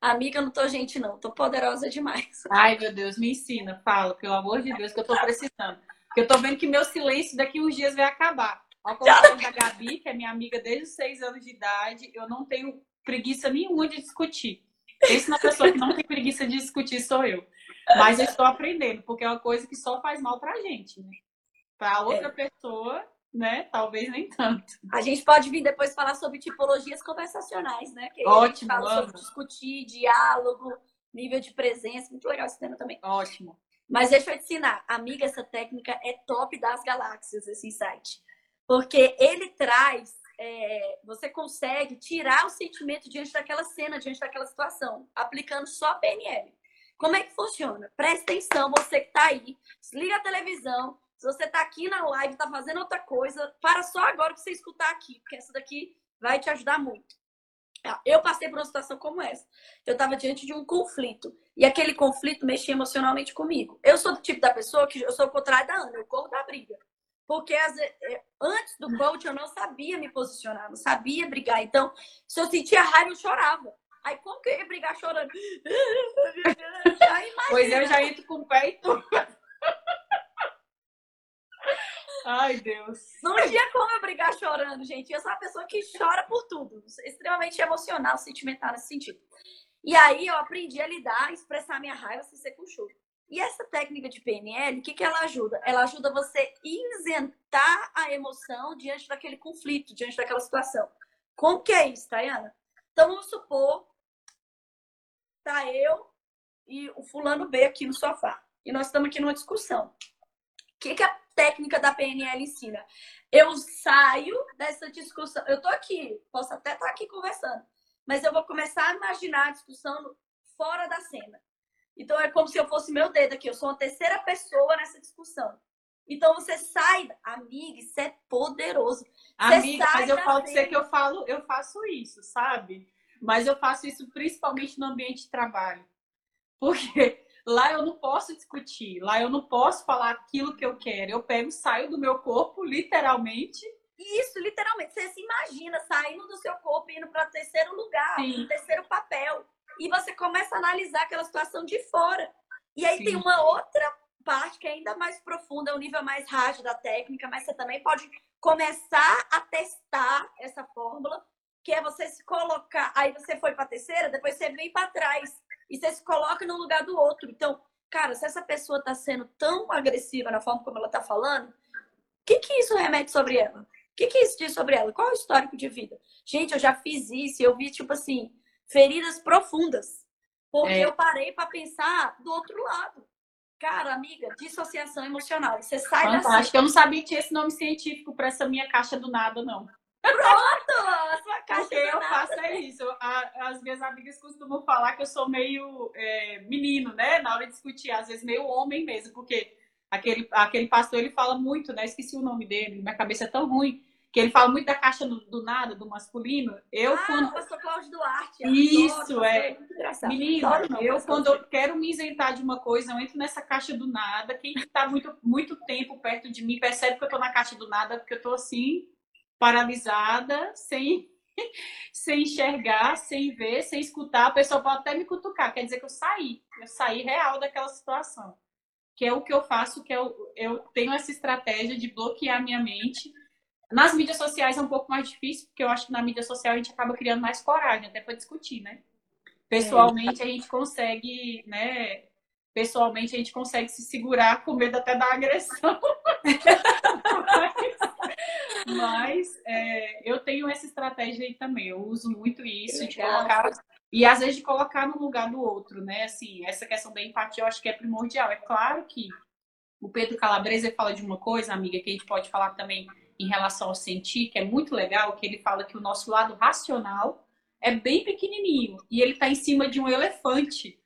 Amiga, eu não tô gente, não. Tô poderosa demais. Ai, meu Deus, me ensina. Fala, pelo amor de Deus, que eu tô precisando. Porque eu tô vendo que meu silêncio daqui uns dias vai acabar. Ao contrário da Gabi, que é minha amiga desde os seis anos de idade, eu não tenho preguiça nenhuma de discutir. Essa uma pessoa que não tem preguiça de discutir sou eu. Mas eu estou aprendendo, porque é uma coisa que só faz mal pra gente, né? Pra outra é. pessoa, né? Talvez nem tanto. A gente pode vir depois falar sobre tipologias conversacionais, né? Que Ótimo. A gente fala sobre discutir, diálogo, nível de presença. Muito legal esse tema também. Ótimo. Mas deixa eu te ensinar. Amiga, essa técnica é top das galáxias, esse insight. Porque ele traz é, você consegue tirar o sentimento diante daquela cena, diante daquela situação, aplicando só a PNL. Como é que funciona? Presta atenção, você que está aí, desliga a televisão. Se você está aqui na live, está fazendo outra coisa, para só agora para você escutar aqui, porque essa daqui vai te ajudar muito. Ah, eu passei por uma situação como essa. Eu estava diante de um conflito. E aquele conflito mexia emocionalmente comigo. Eu sou do tipo da pessoa que eu sou o contrário da Ana, eu corro da briga. Porque é, antes do coach eu não sabia me posicionar, não sabia brigar. Então, se eu sentia raiva, eu chorava. Aí como que eu ia brigar chorando? pois eu já entro com o pé e tudo. Ai, Deus. Não tinha como eu brigar chorando, gente. Eu sou uma pessoa que chora por tudo. Extremamente emocional, sentimental nesse sentido. E aí eu aprendi a lidar, expressar minha raiva sem ser com choro. E essa técnica de PNL, o que, que ela ajuda? Ela ajuda você isentar a emoção diante daquele conflito, diante daquela situação. Como que é isso, Tayana? Então, vamos supor tá eu e o fulano B aqui no sofá. E nós estamos aqui numa discussão. O que, que a técnica da PNL ensina? Eu saio dessa discussão. Eu tô aqui, posso até estar tá aqui conversando, mas eu vou começar a imaginar a discussão fora da cena. Então é como se eu fosse meu dedo aqui, eu sou uma terceira pessoa nessa discussão. Então você sai, amiga, isso é poderoso. Você amiga, mas eu falo pra você que eu falo, eu faço isso, sabe? Mas eu faço isso principalmente no ambiente de trabalho. Porque lá eu não posso discutir, lá eu não posso falar aquilo que eu quero. Eu pego, saio do meu corpo, literalmente. Isso, literalmente. Você se imagina saindo do seu corpo e indo para terceiro lugar, Sim. terceiro papel. E você começa a analisar aquela situação de fora. E aí Sim. tem uma outra parte que é ainda mais profunda, é um nível mais rádio da técnica, mas você também pode começar a testar essa fórmula que é você se colocar. Aí você foi para a terceira, depois você vem para trás e você se coloca no lugar do outro. Então, cara, se essa pessoa está sendo tão agressiva na forma como ela está falando, o que, que isso remete sobre ela? O que, que isso diz sobre ela? Qual é o histórico de vida? Gente, eu já fiz isso eu vi, tipo assim, feridas profundas. Porque é. eu parei para pensar do outro lado. Cara, amiga, dissociação emocional. Você sai Fantástico. Da... Eu não sabia que tinha esse nome científico para essa minha caixa do nada, não. Pronto! A sua caixa Porque eu faço é isso. A, as minhas amigas costumam falar que eu sou meio é, menino, né? Na hora de discutir, às vezes meio homem mesmo, porque aquele, aquele pastor ele fala muito, né? Esqueci o nome dele, minha cabeça é tão ruim. Que ele fala muito da caixa do, do nada, do masculino. Eu, ah, quando... o pastor Cláudio Duarte. Isso, é. Menino, eu quando eu quero me isentar de uma coisa, eu entro nessa caixa do nada. Quem está muito, muito tempo perto de mim percebe que eu tô na caixa do nada, porque eu tô assim, paralisada, sem, sem enxergar, sem ver, sem escutar. A pessoa pode até me cutucar, quer dizer que eu saí, eu saí real daquela situação. Que é o que eu faço, que eu, eu tenho essa estratégia de bloquear minha mente. Nas mídias sociais é um pouco mais difícil, porque eu acho que na mídia social a gente acaba criando mais coragem, até para discutir, né? Pessoalmente a gente consegue, né? Pessoalmente a gente consegue se segurar com medo até da agressão. Mas é, eu tenho essa estratégia aí também. Eu uso muito isso de colocar e às vezes de colocar no lugar do outro, né? Assim, essa questão da empatia eu acho que é primordial. É claro que o Pedro Calabresa fala de uma coisa, amiga, que a gente pode falar também em relação ao sentir, que é muito legal, que ele fala que o nosso lado racional é bem pequenininho e ele está em cima de um elefante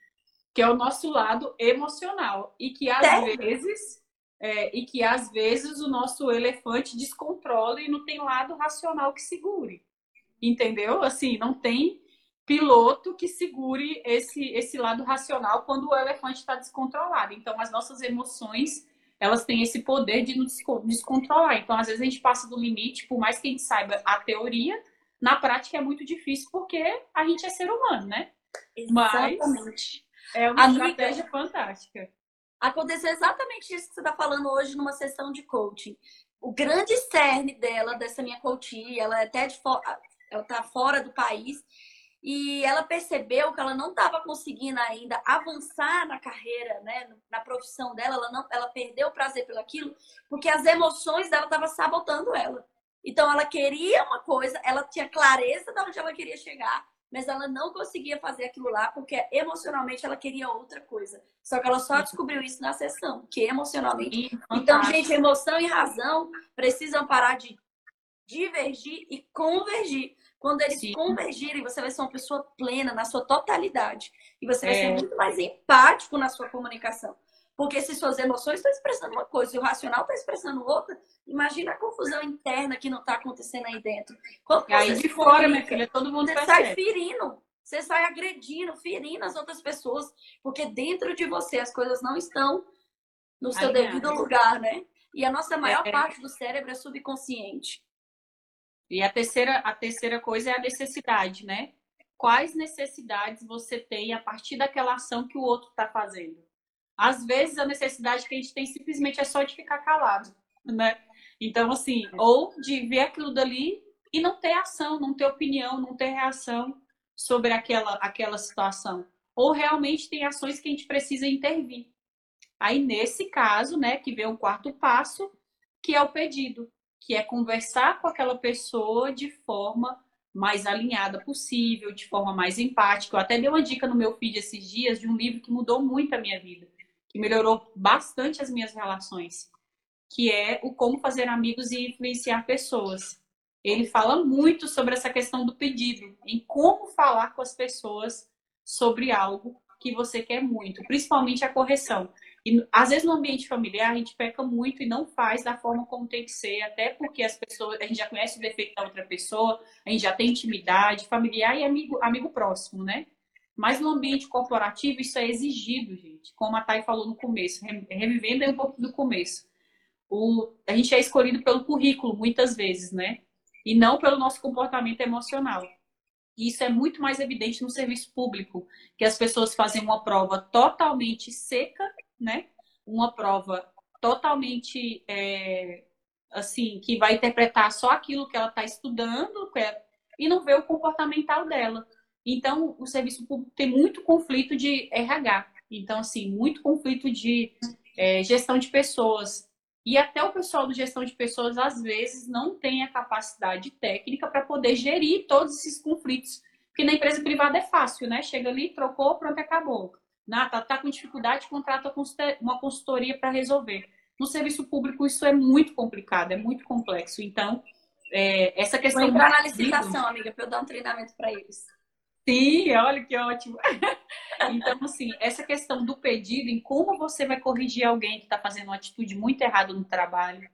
que é o nosso lado emocional e que às Sério? vezes é, e que às vezes o nosso elefante descontrola e não tem lado racional que segure, entendeu? Assim, não tem piloto que segure esse esse lado racional quando o elefante está descontrolado. Então, as nossas emoções elas têm esse poder de nos descontrolar. Então, às vezes a gente passa do limite, por mais que a gente saiba a teoria, na prática é muito difícil porque a gente é ser humano, né? Exatamente. Mas é uma Amiga, estratégia fantástica. Aconteceu exatamente isso que você está falando hoje numa sessão de coaching. O grande cerne dela, dessa minha coaching, ela é até de fora, ela tá fora do país, e ela percebeu que ela não estava conseguindo ainda avançar na carreira, né, na profissão dela, ela não, ela perdeu o prazer pelo aquilo, porque as emoções dela estavam sabotando ela. Então ela queria uma coisa, ela tinha clareza de onde ela queria chegar, mas ela não conseguia fazer aquilo lá porque emocionalmente ela queria outra coisa. Só que ela só descobriu isso na sessão, que emocionalmente. Então, gente, emoção e razão precisam parar de divergir e convergir. Quando eles Sim. convergirem, você vai ser uma pessoa plena na sua totalidade. E você vai é. ser muito mais empático na sua comunicação. Porque se suas emoções estão expressando uma coisa e o racional está expressando outra, imagina a confusão interna que não está acontecendo aí dentro. Quando e aí de fora, minha filha, todo mundo Você sai ferindo, você sai agredindo, ferindo as outras pessoas, porque dentro de você as coisas não estão no seu devido lugar, né? E a nossa maior é. parte do cérebro é subconsciente. E a terceira, a terceira coisa é a necessidade, né? Quais necessidades você tem a partir daquela ação que o outro está fazendo? Às vezes a necessidade que a gente tem simplesmente é só de ficar calado, né? Então, assim, ou de ver aquilo dali e não ter ação, não ter opinião, não ter reação sobre aquela, aquela situação. Ou realmente tem ações que a gente precisa intervir. Aí, nesse caso, né, que vem o quarto passo, que é o pedido, que é conversar com aquela pessoa de forma mais alinhada possível, de forma mais empática. Eu até dei uma dica no meu feed esses dias de um livro que mudou muito a minha vida que melhorou bastante as minhas relações, que é o como fazer amigos e influenciar pessoas. Ele fala muito sobre essa questão do pedido, em como falar com as pessoas sobre algo que você quer muito, principalmente a correção. E às vezes no ambiente familiar a gente peca muito e não faz da forma como tem que ser, até porque as pessoas, a gente já conhece o defeito da outra pessoa, a gente já tem intimidade, familiar e amigo, amigo próximo, né? Mas no ambiente corporativo isso é exigido, gente. Como a Thay falou no começo, revivendo aí um pouco do começo. O, a gente é escolhido pelo currículo muitas vezes, né? E não pelo nosso comportamento emocional. E isso é muito mais evidente no serviço público, que as pessoas fazem uma prova totalmente seca, né? Uma prova totalmente é, assim, que vai interpretar só aquilo que ela está estudando é, e não vê o comportamental dela. Então, o serviço público tem muito conflito de RH. Então, assim, muito conflito de é, gestão de pessoas. E até o pessoal do gestão de pessoas, às vezes, não tem a capacidade técnica para poder gerir todos esses conflitos. Porque na empresa privada é fácil, né? Chega ali, trocou, pronto, acabou. Ah, tá, tá com dificuldade, contrata uma consultoria para resolver. No serviço público, isso é muito complicado, é muito complexo. Então, é, essa questão. Vou entrar na licitação, amiga, para eu dar um treinamento para eles. Sim, olha que ótimo. Então, assim, essa questão do pedido, em como você vai corrigir alguém que está fazendo uma atitude muito errada no trabalho,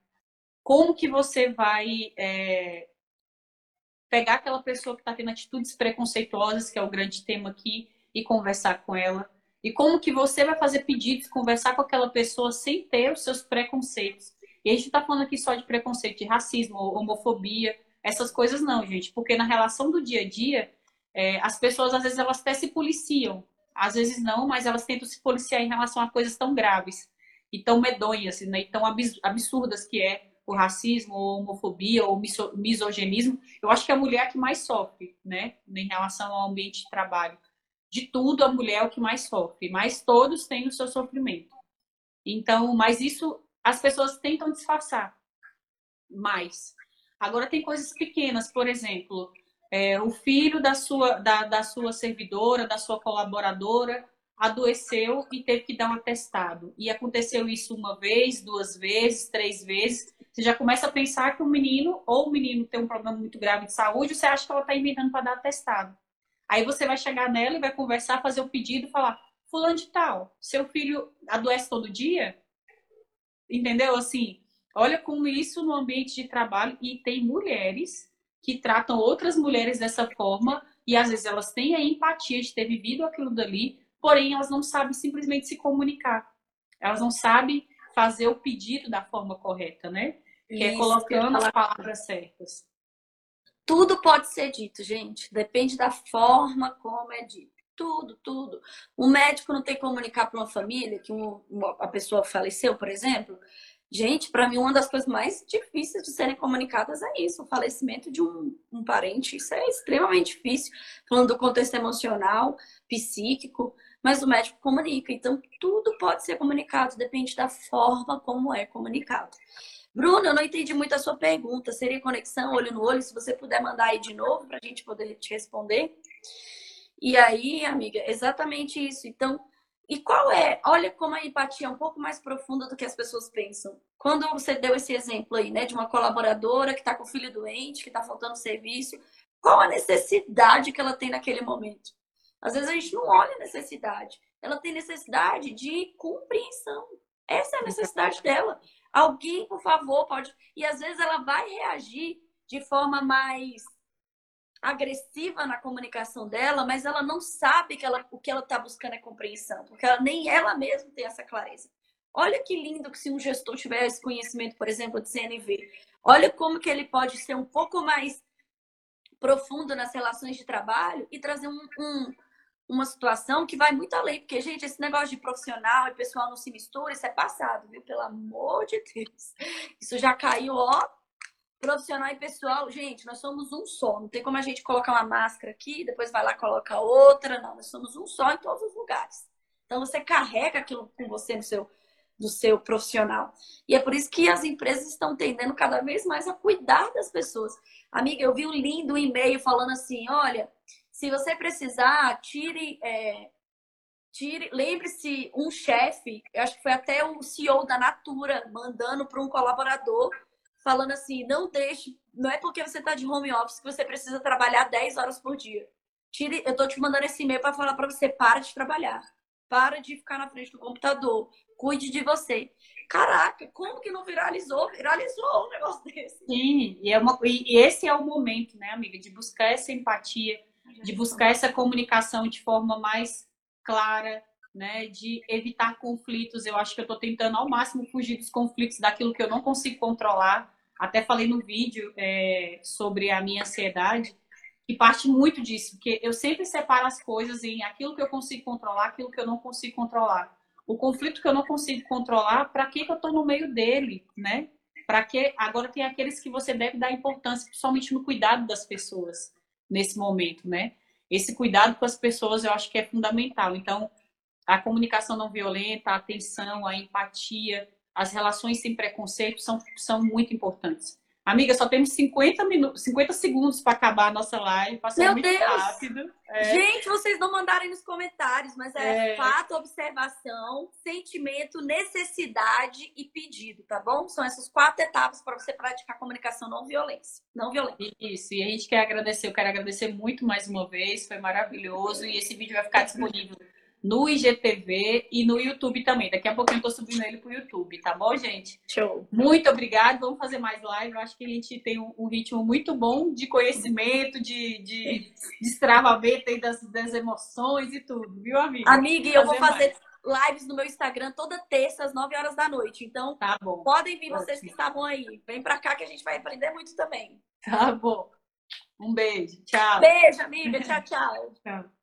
como que você vai é, pegar aquela pessoa que está tendo atitudes preconceituosas, que é o grande tema aqui, e conversar com ela. E como que você vai fazer pedidos, conversar com aquela pessoa sem ter os seus preconceitos. E a gente está falando aqui só de preconceito, de racismo, homofobia, essas coisas não, gente. Porque na relação do dia a dia, é, as pessoas, às vezes, elas até se policiam. Às vezes não, mas elas tentam se policiar em relação a coisas tão graves e tão medonhas né, e tão absurdas que é o racismo, ou homofobia, ou misoginismo. Eu acho que é a mulher que mais sofre, né, em relação ao ambiente de trabalho. De tudo, a mulher é o que mais sofre, mas todos têm o seu sofrimento. Então, mas isso as pessoas tentam disfarçar mais. Agora, tem coisas pequenas, por exemplo, é, o filho da sua, da, da sua servidora, da sua colaboradora, adoeceu e teve que dar um atestado. E aconteceu isso uma vez, duas vezes, três vezes. Você já começa a pensar que o menino, ou o menino tem um problema muito grave de saúde, você acha que ela está inventando para dar atestado. Aí você vai chegar nela e vai conversar, fazer o pedido, falar: fulano de tal, seu filho adoece todo dia? Entendeu? Assim, olha como isso no ambiente de trabalho e tem mulheres que tratam outras mulheres dessa forma e às vezes elas têm a empatia de ter vivido aquilo dali, porém elas não sabem simplesmente se comunicar. Elas não sabem fazer o pedido da forma correta, né? Que é colocando as palavras certas. Tudo pode ser dito, gente. Depende da forma como é dito. Tudo, tudo. O médico não tem que comunicar para uma família que uma, a pessoa faleceu, por exemplo. Gente, para mim, uma das coisas mais difíceis de serem comunicadas é isso: o falecimento de um, um parente. Isso é extremamente difícil, falando do contexto emocional, psíquico, mas o médico comunica. Então, tudo pode ser comunicado, depende da forma como é comunicado. Bruno, eu não entendi muito a sua pergunta. Seria conexão olho no olho? Se você puder mandar aí de novo para a gente poder te responder. E aí, amiga, exatamente isso. Então, e qual é? Olha como a empatia é um pouco mais profunda do que as pessoas pensam. Quando você deu esse exemplo aí, né, de uma colaboradora que está com o filho doente, que está faltando serviço, qual a necessidade que ela tem naquele momento? Às vezes a gente não olha a necessidade. Ela tem necessidade de compreensão. Essa é a necessidade dela. Alguém, por favor, pode. E às vezes ela vai reagir de forma mais agressiva na comunicação dela, mas ela não sabe que ela, o que ela está buscando é compreensão, porque ela, nem ela mesma tem essa clareza. Olha que lindo que se um gestor tiver esse conhecimento, por exemplo, de CNV, olha como que ele pode ser um pouco mais profundo nas relações de trabalho e trazer um, um uma situação que vai muito além, porque, gente, esse negócio de profissional e pessoal não se mistura, isso é passado, viu? Pelo amor de Deus. Isso já caiu, ó. Profissional e pessoal, gente, nós somos um só. Não tem como a gente colocar uma máscara aqui, depois vai lá coloca outra. Não, nós somos um só em todos os lugares. Então você carrega aquilo com você no seu, do seu profissional. E é por isso que as empresas estão tendendo cada vez mais a cuidar das pessoas. Amiga, eu vi um lindo e-mail falando assim: olha, se você precisar, tire. É, tire Lembre-se, um chefe, eu acho que foi até o CEO da Natura, mandando para um colaborador, falando assim: não deixe, não é porque você está de home office que você precisa trabalhar 10 horas por dia. Tire, eu estou te mandando esse e-mail para falar para você: para de trabalhar. Para de ficar na frente do computador. Cuide de você. Caraca, como que não viralizou? Viralizou um negócio desse. Sim, e, é uma, e esse é o momento, né, amiga, de buscar essa empatia de buscar essa comunicação de forma mais clara, né, de evitar conflitos. Eu acho que eu estou tentando ao máximo fugir dos conflitos, daquilo que eu não consigo controlar. Até falei no vídeo é, sobre a minha ansiedade, que parte muito disso, porque eu sempre separo as coisas em aquilo que eu consigo controlar, aquilo que eu não consigo controlar. O conflito que eu não consigo controlar, para que, que eu estou no meio dele, né? Para que agora tem aqueles que você deve dar importância, principalmente no cuidado das pessoas nesse momento, né? Esse cuidado com as pessoas eu acho que é fundamental. Então, a comunicação não violenta, a atenção, a empatia, as relações sem preconceito são, são muito importantes. Amiga, só temos 50, minutos, 50 segundos para acabar a nossa live. Passou Meu muito Deus. rápido. É. Gente, vocês não mandarem nos comentários, mas é, é, fato, observação, sentimento, necessidade e pedido, tá bom? São essas quatro etapas para você praticar comunicação não violência. Não violência. Isso, e a gente quer agradecer, eu quero agradecer muito mais uma vez, foi maravilhoso. E esse vídeo vai ficar disponível no IGTV e no YouTube também. Daqui a pouquinho eu tô subindo ele pro YouTube, tá bom, gente? Show. Muito obrigada. Vamos fazer mais live. Eu acho que a gente tem um, um ritmo muito bom de conhecimento, de, de destravamento aí das, das emoções e tudo, viu, amiga? Amiga, eu vou fazer mais. lives no meu Instagram toda terça às 9 horas da noite. Então, tá bom. podem vir vocês que estavam aí. Vem pra cá que a gente vai aprender muito também. Tá bom. Um beijo. Tchau. Beijo, amiga. Tchau, tchau. tchau.